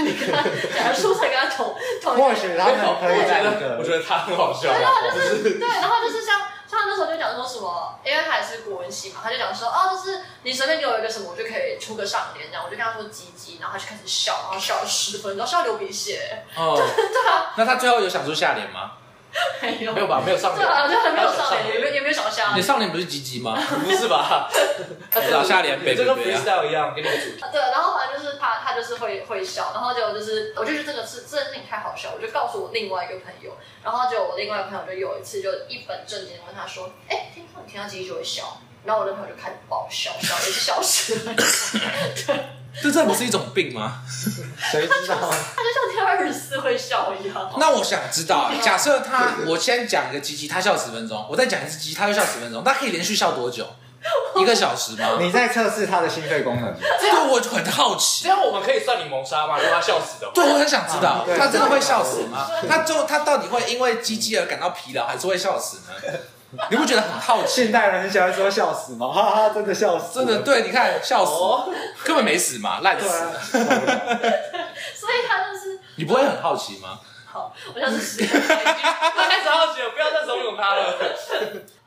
你看，假如说才跟他同同一个，或许他们可以在一个，我觉得他很好笑。对，然后就是对，然后就是像像他那时候就讲说什么，因为他也是国文系嘛，他就讲说哦，就是你随便给我一个什么，我就可以出个上联这样。我就跟他说鸡鸡，然后他就开始笑，然后笑了十分钟，笑流鼻血。哦，对啊。那他最后有想出下联吗？没有，没有吧？没有上联，对啊，就还没有上联，也没也没有想下。你上联不是鸡鸡吗？不是吧？他找下联，这跟 freestyle 一样，给你个主题。对，然后反正就是会会笑，然后就就是，我就觉得这个是这件事情太好笑，我就告诉我另外一个朋友，然后就我另外一个朋友就有一次就一本正经问他说：“哎，听说你听到鸡鸡就会笑？”然后我的朋友就开始爆笑，笑一直笑死了。对。这这不是一种病吗？谁知道？他就像跳二十四会笑一样。那我想知道，假设他，我先讲一个鸡鸡，他笑十分钟，我再讲一次鸡鸡，他又笑十分钟，他可以连续笑多久？一个小时吗？你在测试他的心肺功能？这个我很好奇。这样我们可以算你谋杀吗？让他笑死的？对，我很想知道，他真的会笑死吗？他就他到底会因为鸡鸡而感到疲劳，还是会笑死呢？你不觉得很好奇？现代人很喜欢说笑死吗？哈哈，真的笑死，真的对，你看笑死，根本没死嘛，烂死了。所以他就是你不会很好奇吗？好，我想是他开始好奇了，不要再怂恿他了。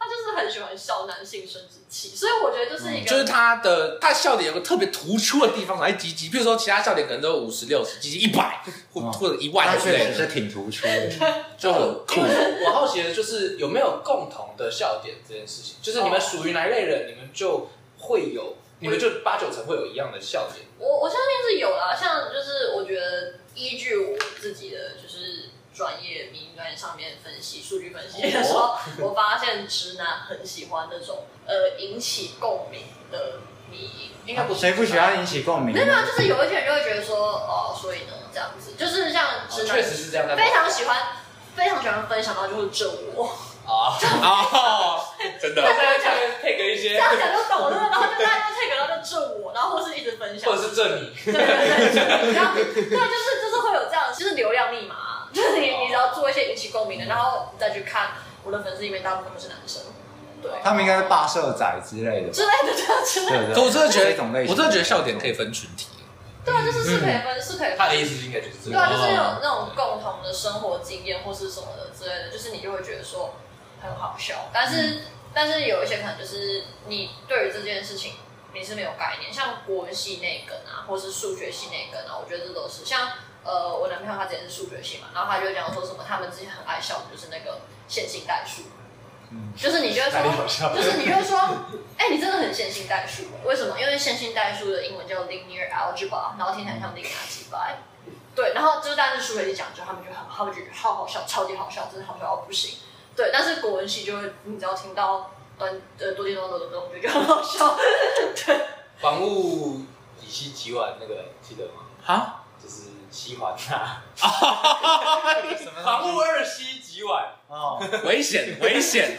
他就是很喜欢笑男性生殖器，所以我觉得就是一个，就是他的他笑点有个特别突出的地方来积极，比如说其他笑点可能都有五十六十，积极一百或或者一万之类的，是挺突出的，就很酷。我好奇的就是有没有共同的笑点这件事情，就是你们属于哪一类人，你们就会有，你们就八九成会有一样的笑点。我我相信是有啦，像就是我觉得依据我自己的就是。专业民营专业上面分析数据分析的时候，我发现直男很喜欢那种呃引起共鸣的迷因，应该不谁不喜欢引起共鸣？没有，就是有一些人就会觉得说哦，所以呢这样子，就是像直男确实是这样，非常喜欢非常喜欢分享到就是这我。啊啊，真的，大家下面 take 一些。这样讲就懂了，然后就大家就 take 到就这我，然后或是一直分享，或者是这你，对对对，然后对就是就是会有这样，就是流量密码。就是你，你只要做一些引起共鸣的，然后你再去看我的粉丝里面，大部分都是男生，对，他们应该是霸社仔之类的，之类的，之类的。我真的觉得，我真的觉得笑点可以分群体。对啊，就是是可以分，是可以分。他的意思应该就是这个。对啊，就是有那种共同的生活经验或是什么的之类的，就是你就会觉得说很好笑。但是，但是有一些可能就是你对于这件事情你是没有概念，像国文系那梗啊，或是数学系那梗啊，我觉得这都是像。呃，我男朋友他之前是数学系嘛，然后他就讲说什么，他们之前很爱笑的就是那个线性代数，嗯，就是你就会说，就是你就会说，哎、欸，你真的很线性代数，为什么？因为线性代数的英文叫 linear algebra，然后听起来像 linear algebra，对，然后就是但是数学系讲就他们就很好，觉得好好笑，超级好笑，真的好笑到不行。对，但是国文系就会，你只要听到端呃多听到的这种，我觉得很好笑。对，房屋乙烯己烷那个记得吗？哈，就是烯环钠。么房屋二烯己烷。哦，危险 危险，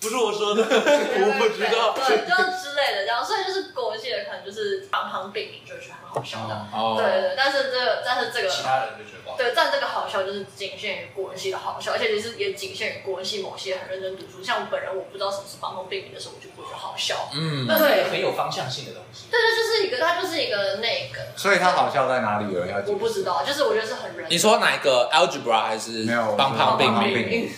不是我说的，我不知道。对，就之类的这样，所以就是国文系的可能就是行行并名，就觉得很好笑的。哦，对对，但是这个但是这个其他人就觉得对，但这个好笑就是仅限于国文系的好笑，而且其实也仅限于国文系某些很认真读书。像我本人，我不知道什么是行行并名的时候，我就不会觉得好笑。嗯，那对，很有方向性的东西。对对，就是一个，它就是一个那个。所以它好笑在哪里？有人要？我不知道，就是我觉得是很认真。你说哪一个 algebra 还是没有帮胖病病？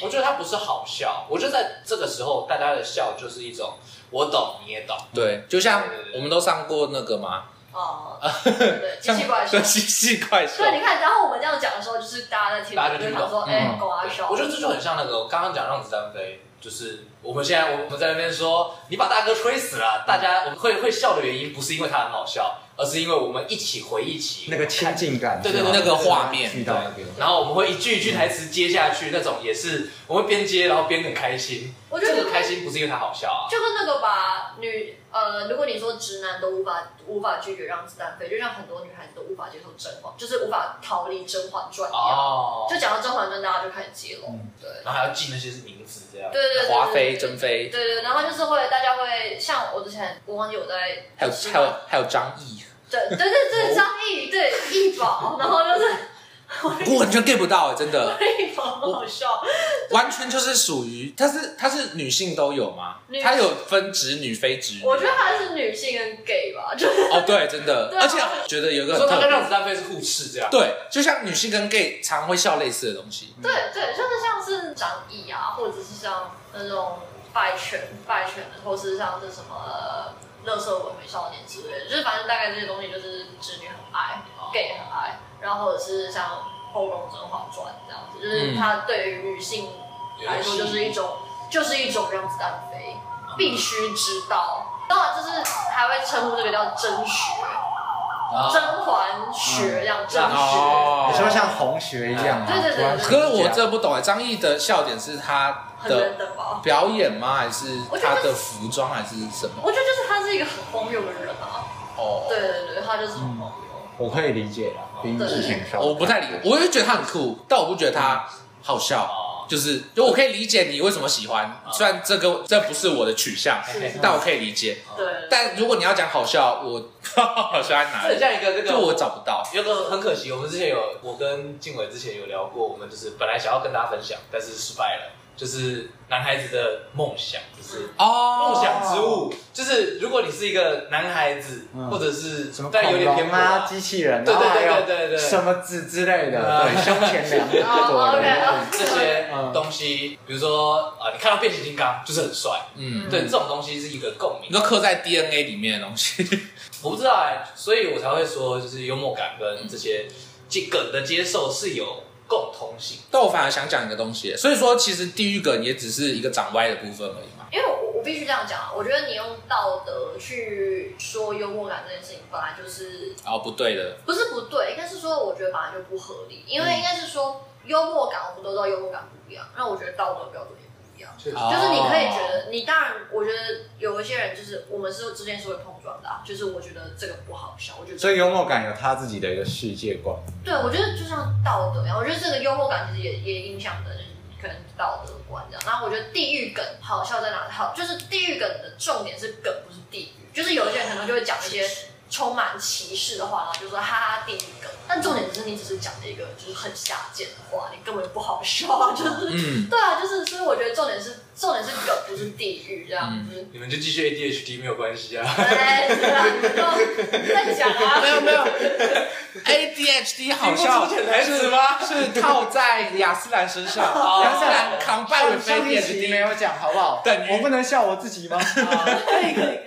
我觉得它不是好笑，我觉得在这个时候，大家的笑就是一种我懂你也懂。对，就像我们都上过那个嘛，哦，对对，奇奇怪怪，奇奇怪兽。对，你看，然后我们这样讲的时候，就是大家在听，大家就听懂说，哎，狗啊笑。我觉得这就很像那个我刚刚讲让子弹飞，就是我们现在我们在那边说你把大哥吹死了，大家我们会会笑的原因不是因为他很好笑。而是因为我们一起回忆起那个亲近感，对对对，那个画面，对。然后我们会一句一句台词接下去，那种也是我们会边接然后边很开心。我觉得这个开心不是因为他好笑啊，就跟那个把女呃，如果你说直男都无法无法拒绝让子弹飞，就像很多女孩子都无法接受甄嬛，就是无法逃离《甄嬛传》一样。哦。就讲到《甄嬛传》，大家就开始接龙，对。然后还要记那些是名字这样。对对对。华妃、珍妃。对对，然后就是会大家会像我之前我忘记我在还有还有还有张译。对对对对，张毅对易宝，然后就是 我完全 get 不到哎，真的。易宝很好笑，完全就是属于，他是他是女性都有吗？他有分直女非直女？我觉得他是女性跟 gay 吧，就哦对，真的，而且觉得有一个说他跟让子弹飞是互斥这样，对，就像女性跟 gay 常会笑类似的东西。对对，就是像是张译啊，或者是像那种拜犬拜犬的，或是像是什么。乐色文美少年之类的，就是反正大概这些东西就是直女很爱，gay 很爱，然后或者是像《后宫甄嬛传》这样子，就是它对于女性来说就是一种，就是一种让子弹飞，必须知道。当然就是还会称呼这个叫真学，甄嬛学这样甄学，你说像红学一样，对对对。可是我这不懂哎，张译的笑点是他的表演吗？还是他的服装还是什么？我觉得就是他是一个很荒谬的人啊。哦，对对对，他就是很荒谬。我可以理解了，比之前少。我不太理解，我就觉得他很酷，但我不觉得他好笑。就是，就我可以理解你为什么喜欢，虽然这个这不是我的取向，但我可以理解。对。但如果你要讲好笑，我 好笑在哪里？这像一个这个，就我找不到。有个很可惜，我们之前有我跟静伟之前有聊过，我们就是本来想要跟大家分享，但是失败了。就是男孩子的梦想，就是哦，梦想之物，就是如果你是一个男孩子，或者是什么但有点偏啊，机器人，对对对对对，什么子之类的，对，胸前两朵 这些东西，比如说啊，你看到变形金刚就是很帅，嗯，对，这种东西是一个共鸣，你说刻在 DNA 里面的东西，我不知道哎，所以我才会说，就是幽默感跟这些梗的接受是有。共通性，但我反而想讲一个东西，所以说其实地狱梗也只是一个长歪的部分而已嘛。因为我我必须这样讲啊，我觉得你用道德去说幽默感这件事情，本来就是哦不对的，不是不对，应该是说我觉得本来就不合理，因为应该是说幽默感，我们都知道幽默感不一样，那我觉得道德标准。就是你可以觉得，你当然，我觉得有一些人就是我们是之间是会碰撞的，就是我觉得这个不好笑，我觉得。所以幽默感有他自己的一个世界观。对，我觉得就像道德一样，我觉得这个幽默感其实也也影响的可能道德观这样。然后我觉得地狱梗好笑在哪？好，就是地狱梗的重点是梗，不是地狱。就是有一些人可能就会讲一些充满歧视的话，然后就说哈哈第一个。但重点是你只是讲了一个就是很下贱的话，你根本不好笑啊！就是，嗯、对啊，就是，所以我觉得重点是重点是梗，不是地狱这样子。嗯、你们就继续 ADHD 没有关系啊。对，是啊，再讲啊。没有没有，ADHD 好笑是吗？是套在亚斯兰身上，亚斯兰扛败为 ADHD 没有讲好不好？等于我不能笑我自己吗？可以可以。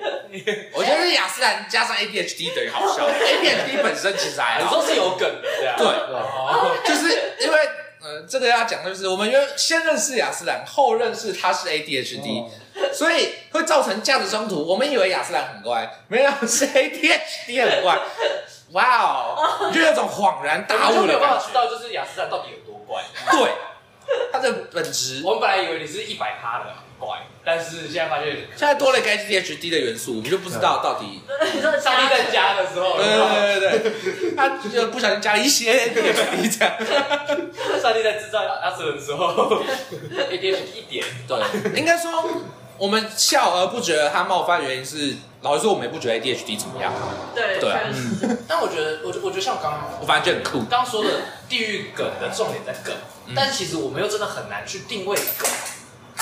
我觉得是亚斯兰加上 ADHD 等于好笑，ADHD 本身其实还好。你说是有。梗的这样对，哦，就是因为呃，这个要讲的就是我们因为先认识雅斯兰，后认识他是 ADHD，所以会造成价值冲突。我们以为雅斯兰很乖，没有是 ADHD 很乖。哇哦，就那种恍然大悟的感觉。没有办法知道，就是雅斯兰到底有多乖。对，他的本质。我们本来以为你是一百趴的乖，但是现在发现现在多了一个 ADHD 的元素，我们就不知道到底。上帝在加的时候，对对对对，他就不小心加了一些 ADHD 这样。上帝在制造亚斯兰的时候，ADHD 一点。对，应该说。我们笑而不觉得他冒犯，原因是老实说，我们也不觉得 ADHD 怎么样。对对，但我觉得，我我觉得像刚刚我反正就很酷。刚刚说的地狱梗的重点在梗，但其实我们又真的很难去定位梗。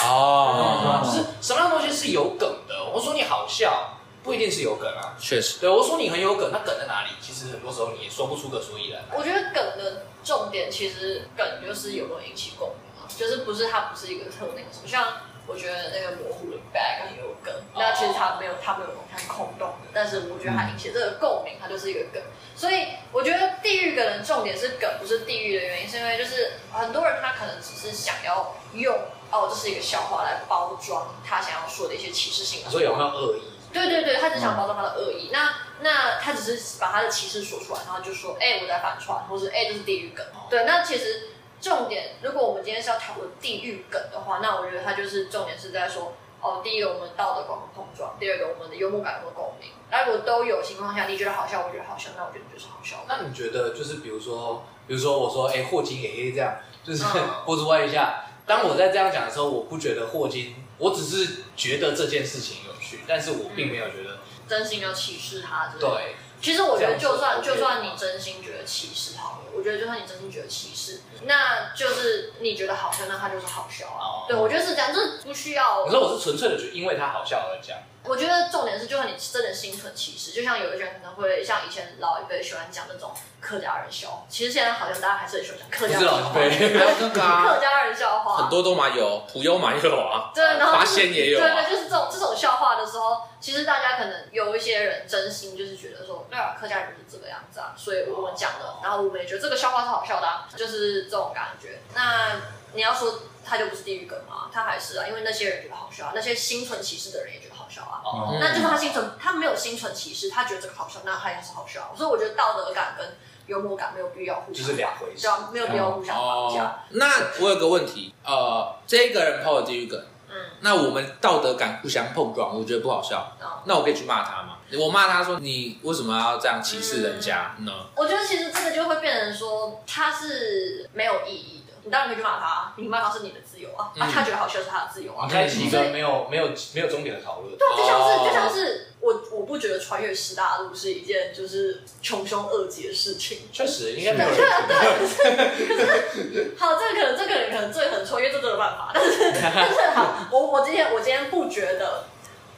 哦，就是什么样的东西是有梗的？我说你好笑，不一定是有梗啊。确实。对，我说你很有梗，那梗在哪里？其实很多时候你也说不出个所以然。我觉得梗的重点其实梗就是有没有引起共鸣啊，就是不是它不是一个特定什么像。我觉得那个模糊的 bag 很有梗，那其实它没有，它没有东西是空洞的，但是我觉得它引起这个共鸣，它就是一个梗。所以我觉得地狱梗的重点是梗，不是地狱的原因，是因为就是很多人他可能只是想要用哦，这是一个笑话来包装他想要说的一些歧视性的。所以有没有恶意？对对对，他只想包装他的恶意。嗯、那那他只是把他的歧视说出来，然后就说，哎，我在反串，或者哎，这是地狱梗。对，那其实。重点，如果我们今天是要讨论地狱梗的话，那我觉得他就是重点是在说，哦，第一个我们道德观的碰撞，第二个我们的幽默感和共鸣。那如果都有情况下，你觉得好笑，我觉得好笑，那我觉得就是好笑。那你觉得就是比如说，比如说我说，哎，霍金也可以这样，就是脖子歪一下。当我在这样讲的时候，我不觉得霍金，我只是觉得这件事情有趣，但是我并没有觉得、嗯、真心要歧视他。对。其实我觉得，就算就算你真心觉得歧视好了，我觉得就算你真心觉得歧视，那就是你觉得好笑，那他就是好笑啊。对，我觉得是这样，就是不需要。可是我是纯粹的，就因为他好笑而讲。我觉得重点是，就算你真的心存歧视，就像有一些人可能会像以前老一辈喜欢讲那种客家人笑话，其实现在好像大家还是很喜欢讲客家人笑话。客家人笑话很多都蛮有，普悠蛮有啊。对，然后八仙也有。对对，就是这种这种笑话的时候，其实大家可能有一些人真心就是觉得说，对啊，客家人就是这个样子啊，所以我们讲的，然后我们也觉得这个笑话是好笑的，就是这种感觉。那你要说他就不是地狱梗吗？他还是啊，因为那些人觉得好笑，那些心存歧视的人也觉得好笑啊。哦，那就是他心存，他没有心存歧视，他觉得这个好笑，那他也是好笑。所以我觉得道德感跟幽默感没有必要互相，就是两回事，没有必要互相绑架。那我有个问题，呃，这个人抛了地狱梗，嗯，那我们道德感互相碰撞，我觉得不好笑。那我可以去骂他吗？我骂他说，你为什么要这样歧视人家呢？我觉得其实这个就会变成说他是没有意义。你当然可以去骂他，你骂他是你的自由啊，啊，他觉得好笑是他的自由啊。开启一个没有没有没有终点的讨论。对，就像是就像是我我不觉得穿越十大陆是一件就是穷凶恶极的事情。确实，应该没有。对啊，对。可是好，这个可能这个人可能最很穿越这个办法，但是 但是好，我我今天我今天不觉得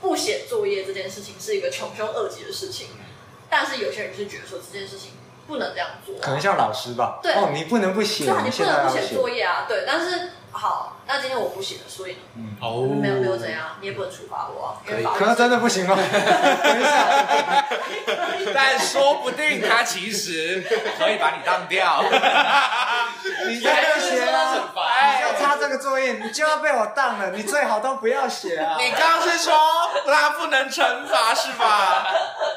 不写作业这件事情是一个穷凶恶极的事情，但是有些人是觉得说这件事情。不能这样做，可能像老师吧。对，哦，你不能不写，对啊，你不能不写作业啊。对，但是好，那今天我不写了，所以嗯，哦，没有没有怎样，你也不能处罚我啊。可以，可能真的不行吗？但说不定他其实可以把你当掉。你在这写啊？你要擦这个作业，你就要被我当了。你最好都不要写啊。你刚是说他不能惩罚是吧？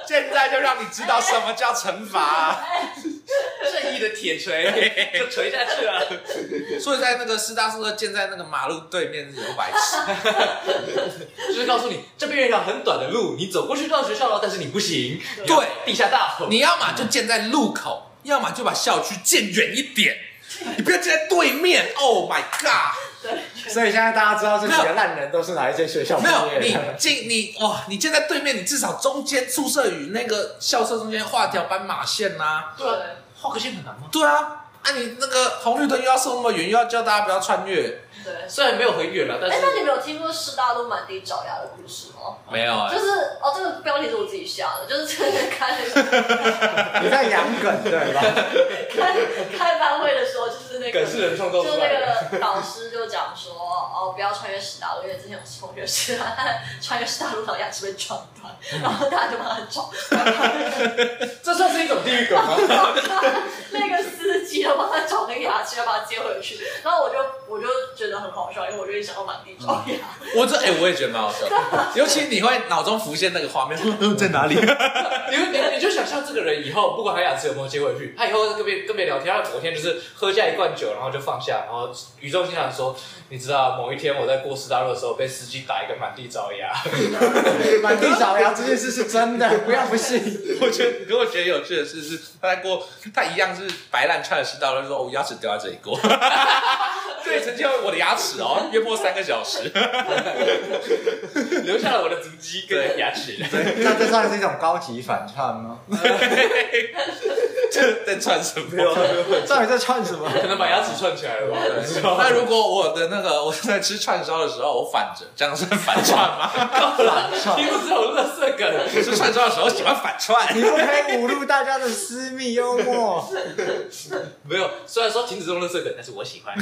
现在就让你知道什么叫惩罚。正义的铁锤就锤下去了。所以在那个师大宿舍建在那个马路对面是有白痴，就是告诉你这边有一条很短的路，你走过去到学校了，但是你不行。对，地下道，你要么就建在路口，要么就把校区建远一点，你不要建在对面。Oh my god！对，所以现在大家知道这几个烂人都是哪一间学校？没有，你进你哇，你建在对面，你至少中间宿舍与那个校舍中间画条斑马线呐、啊。对，画个线很难吗？对啊。那、啊、你那个红绿灯又要送那么远，又要叫大家不要穿越。对，虽然没有很远了，但是。哎、欸，那你没有听过师大路满地找牙的故事吗？没有啊、欸。就是哦，这个标题是我自己下的，就是在开那个。你在养梗对吧？开开班会的时候，就是那个。梗是人创造出来的。就那个导师就讲说，哦，不要穿越师大路，因为之前有同学是穿越师大路，然后牙齿被撞断，然后大家就帮他找。这算是一种地狱梗吗？那个司机。机都帮他找那个牙齿，要把他接回去。然后我就我就觉得很好笑，因为我就一想到满地找牙。我这哎，我也觉得蛮好笑，尤其你会脑中浮现那个画面，在哪里？你你你就想象这个人以后不管他牙齿有没有接回去，他以后跟别跟别人聊天，他某天就是喝下一罐酒，然后就放下，然后语重心长说：“你知道某一天我在过四大路的时候，被司机打一个满地找牙。”满地找牙这件事是真的，不要不信。我觉得，给我觉得有趣的事是，他在过，他一样是白烂串的四大路，说我牙齿掉在这里过。对，曾经我的牙齿哦，约莫三个小时，留下了我的足迹跟牙齿。那这算是一种高级反串吗？这在串什么？到底在串什么？可能把牙齿串起来了吧。那如果我的那个我在吃串烧的时候，我反着，这样算反串吗？反串，你不是有乐色梗？吃串烧的时候喜欢反串，你不可以侮辱大家的私密幽默。没有，虽然说停止用乐色梗，但是我喜欢。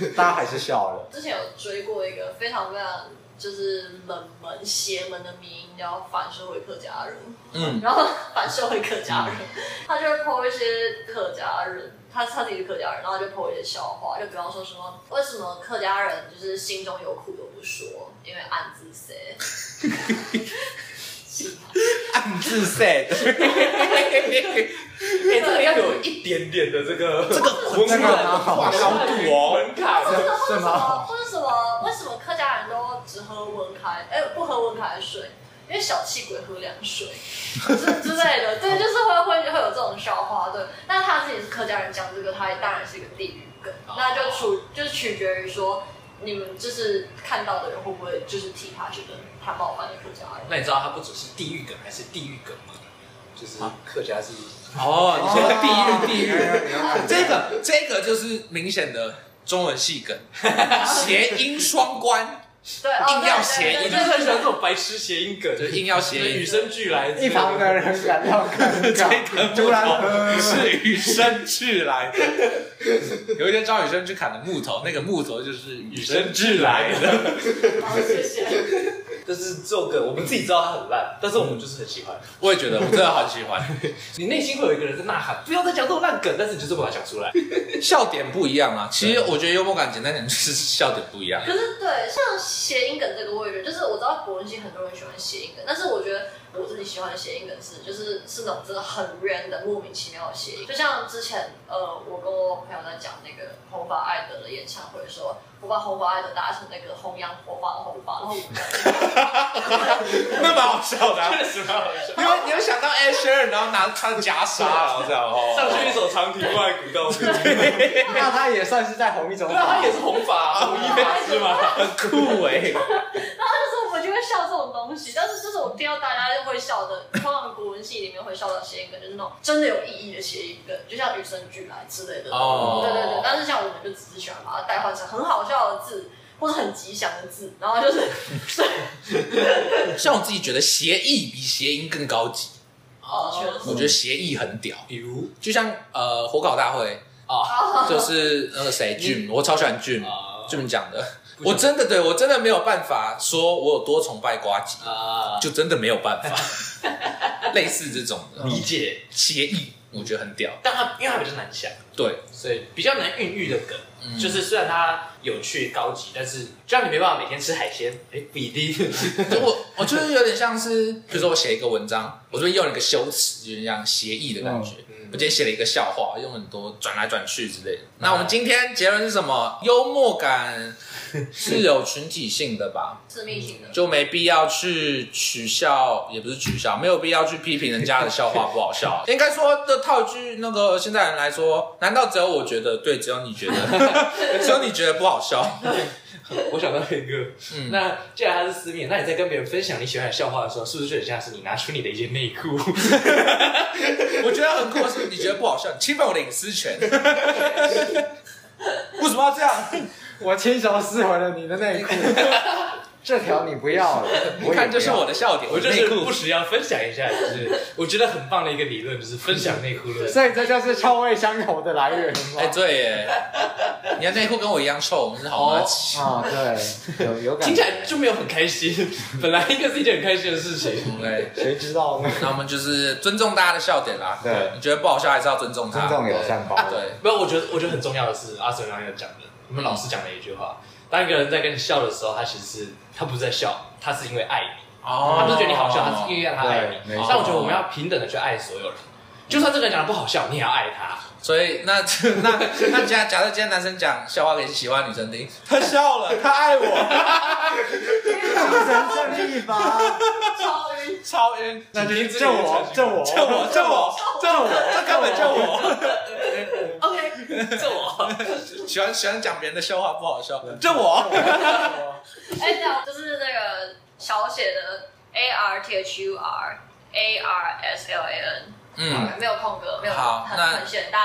大家还是笑了。之前有追过一个非常非常就是冷门邪门的迷因，叫反社会客家人。嗯，然后反社会客家人，嗯、他就会 po 一些客家人，他他自己是客家人，然后就 po 一些笑话，就比方说什么为什么客家人就是心中有苦都不说，因为暗自 say。暗自 say。哎，这个要有一点点的这个这个门槛高度哦，门槛是吗？或者什么？为什么客家人都只喝温开？哎，不喝温开水，因为小气鬼喝凉水 之之类的。对，就是会会会有这种笑话。对，那他自己是客家人讲这个，他当然是一个地狱梗。那就取就是取决于说，你们就是看到的人会不会就是替他觉得他冒犯了客家人？那你知道他不只是地狱梗，还是地狱梗吗？就是客家是。哦，你说地狱地狱，这个这个就是明显的中文系梗，谐音双关，对，硬要谐音，就是很喜欢这种白痴谐音梗，就硬要谐音，与生俱来，一旁的人感到尴尬，突然是与生俱来。的。有一天张雨生去砍的木头，那个木头就是与生俱来的。好，谢谢。但是这首歌我们自己知道它很烂，但是我们就是很喜欢。我也觉得，我真的很喜欢。你内心会有一个人在呐喊，不要再讲这种烂梗，但是你就这么把它讲出来，笑点不一样啊。其实我觉得幽默感简单点就是笑点不一样。可是对，像谐音梗这个，我也觉得，就是我知道国文系很多人喜欢谐音梗，但是我觉得。我自己喜欢的谐音梗是，就是是那种真的很 random 莫名其妙的谐音，就像之前呃，我跟我朋友在讲那个红发艾德的演唱会的时候，我把红发艾德打成那个弘扬佛法的红发，然后我那蛮好笑的，确实蛮好笑。因为你有想到 Ed Sheeran 然后拿他的袈裟，然后这样哦，上去一首长亭外古道，那他也算是在红一种，对啊，他也是红发，红衣法师嘛，很酷哎。然后就是我们就会笑这种东西，但是就是我听到大家。会笑的，通常古文系里面会笑到谐音梗，就是那种真的有意义的谐音梗，就像与生俱来之类的。哦，对对对。但是像我们就只是喜欢把它代换成很好笑的字，或者很吉祥的字，然后就是。像我自己觉得谐意比谐音更高级。哦，确实。我觉得谐意很屌，比如就像呃火烤大会啊，就是那个谁 Jim，我超喜欢 Jim Jim 讲的。我真的对我真的没有办法说我有多崇拜瓜吉啊，就真的没有办法。类似这种的理解协议，我觉得很屌，但他因为他比较难想，对，所以比较难孕育的梗，嗯、就是虽然它有趣高级，但是就像你没办法每天吃海鲜，哎，不一定。就 我我就是有点像是，比如说我写一个文章，我这边用了一个修辞，就是这样谐意的感觉。嗯我今天写了一个笑话，用很多转来转去之类的。那我们今天结论是什么？幽默感是有群体性的吧？致命性的，就没必要去取笑，也不是取笑，没有必要去批评人家的笑话不好笑。应该说，这套一句那个现在人来说，难道只有我觉得对？只有你觉得？只有你觉得不好笑？我想到一个，嗯，那既然他是私密，那你在跟别人分享你喜欢的笑话的时候，是不是就很像是你拿出你的一件内裤？我觉得很酷，是你觉得不好笑，你侵犯我的隐私权。为什么要这样？我亲手撕毁了你的内裤。这条你不要了，你看这是我的笑点，我就是不时要分享一下，就是 我觉得很棒的一个理论，就是分享内裤论。所以这就是臭味相投的来源。哎，对耶，你的内裤跟我一样臭，我们是好麻吉啊。对，有有感觉，听起来就没有很开心。本来应该是一件很开心的事情，对，谁知道呢？那我们就是尊重大家的笑点啦。对，你觉得不好笑还是要尊重他，尊重友善包。对，不过我觉得我觉得很重要的是，阿 Sir 刚刚有讲的，我们老师讲的一句话。当一个人在跟你笑的时候，他其实是他不是在笑，他是因为爱你，哦、他不是觉得你好笑，他是因为他爱你。但我觉得我们要平等的去爱所有人，就算这个人讲的不好笑，你也要爱他。所以那 那那假假设今天男生讲笑话给喜欢女生听，他笑了，他爱我，精神胜利吧，超晕超晕，那就叫我叫我叫我叫我叫我，这 根本就我，OK，就我，喜欢喜欢讲别人的笑话不好笑，叫我，哎，这样就是那个小写的 A R T H U R A R S L A N。嗯，没有空格，没有好，那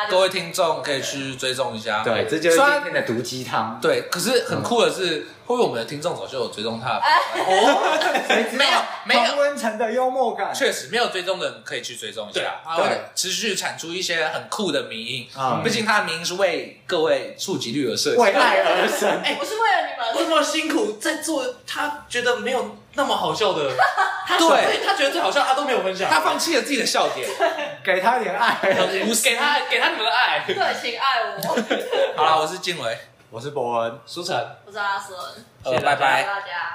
各位听众可以去追踪一下。对，这就是今天的毒鸡汤。对，可是很酷的是，会不会我们的听众早就有追踪他？哦，没有，没有。同温层的幽默感，确实没有追踪的人可以去追踪一下。他会，持续产出一些很酷的迷因。毕竟他的迷因是为各位触及率而设计，为爱而生。哎，不是为了你们，这么辛苦在做，他觉得没有那么好笑的。对，他觉得最好笑，他都没有分享。他放弃了自己的笑点，给他点爱，给他给他你们的爱。对，请爱我。好了，我是静伟，我是博文，苏晨，我是阿孙，谢谢拜拜。大家。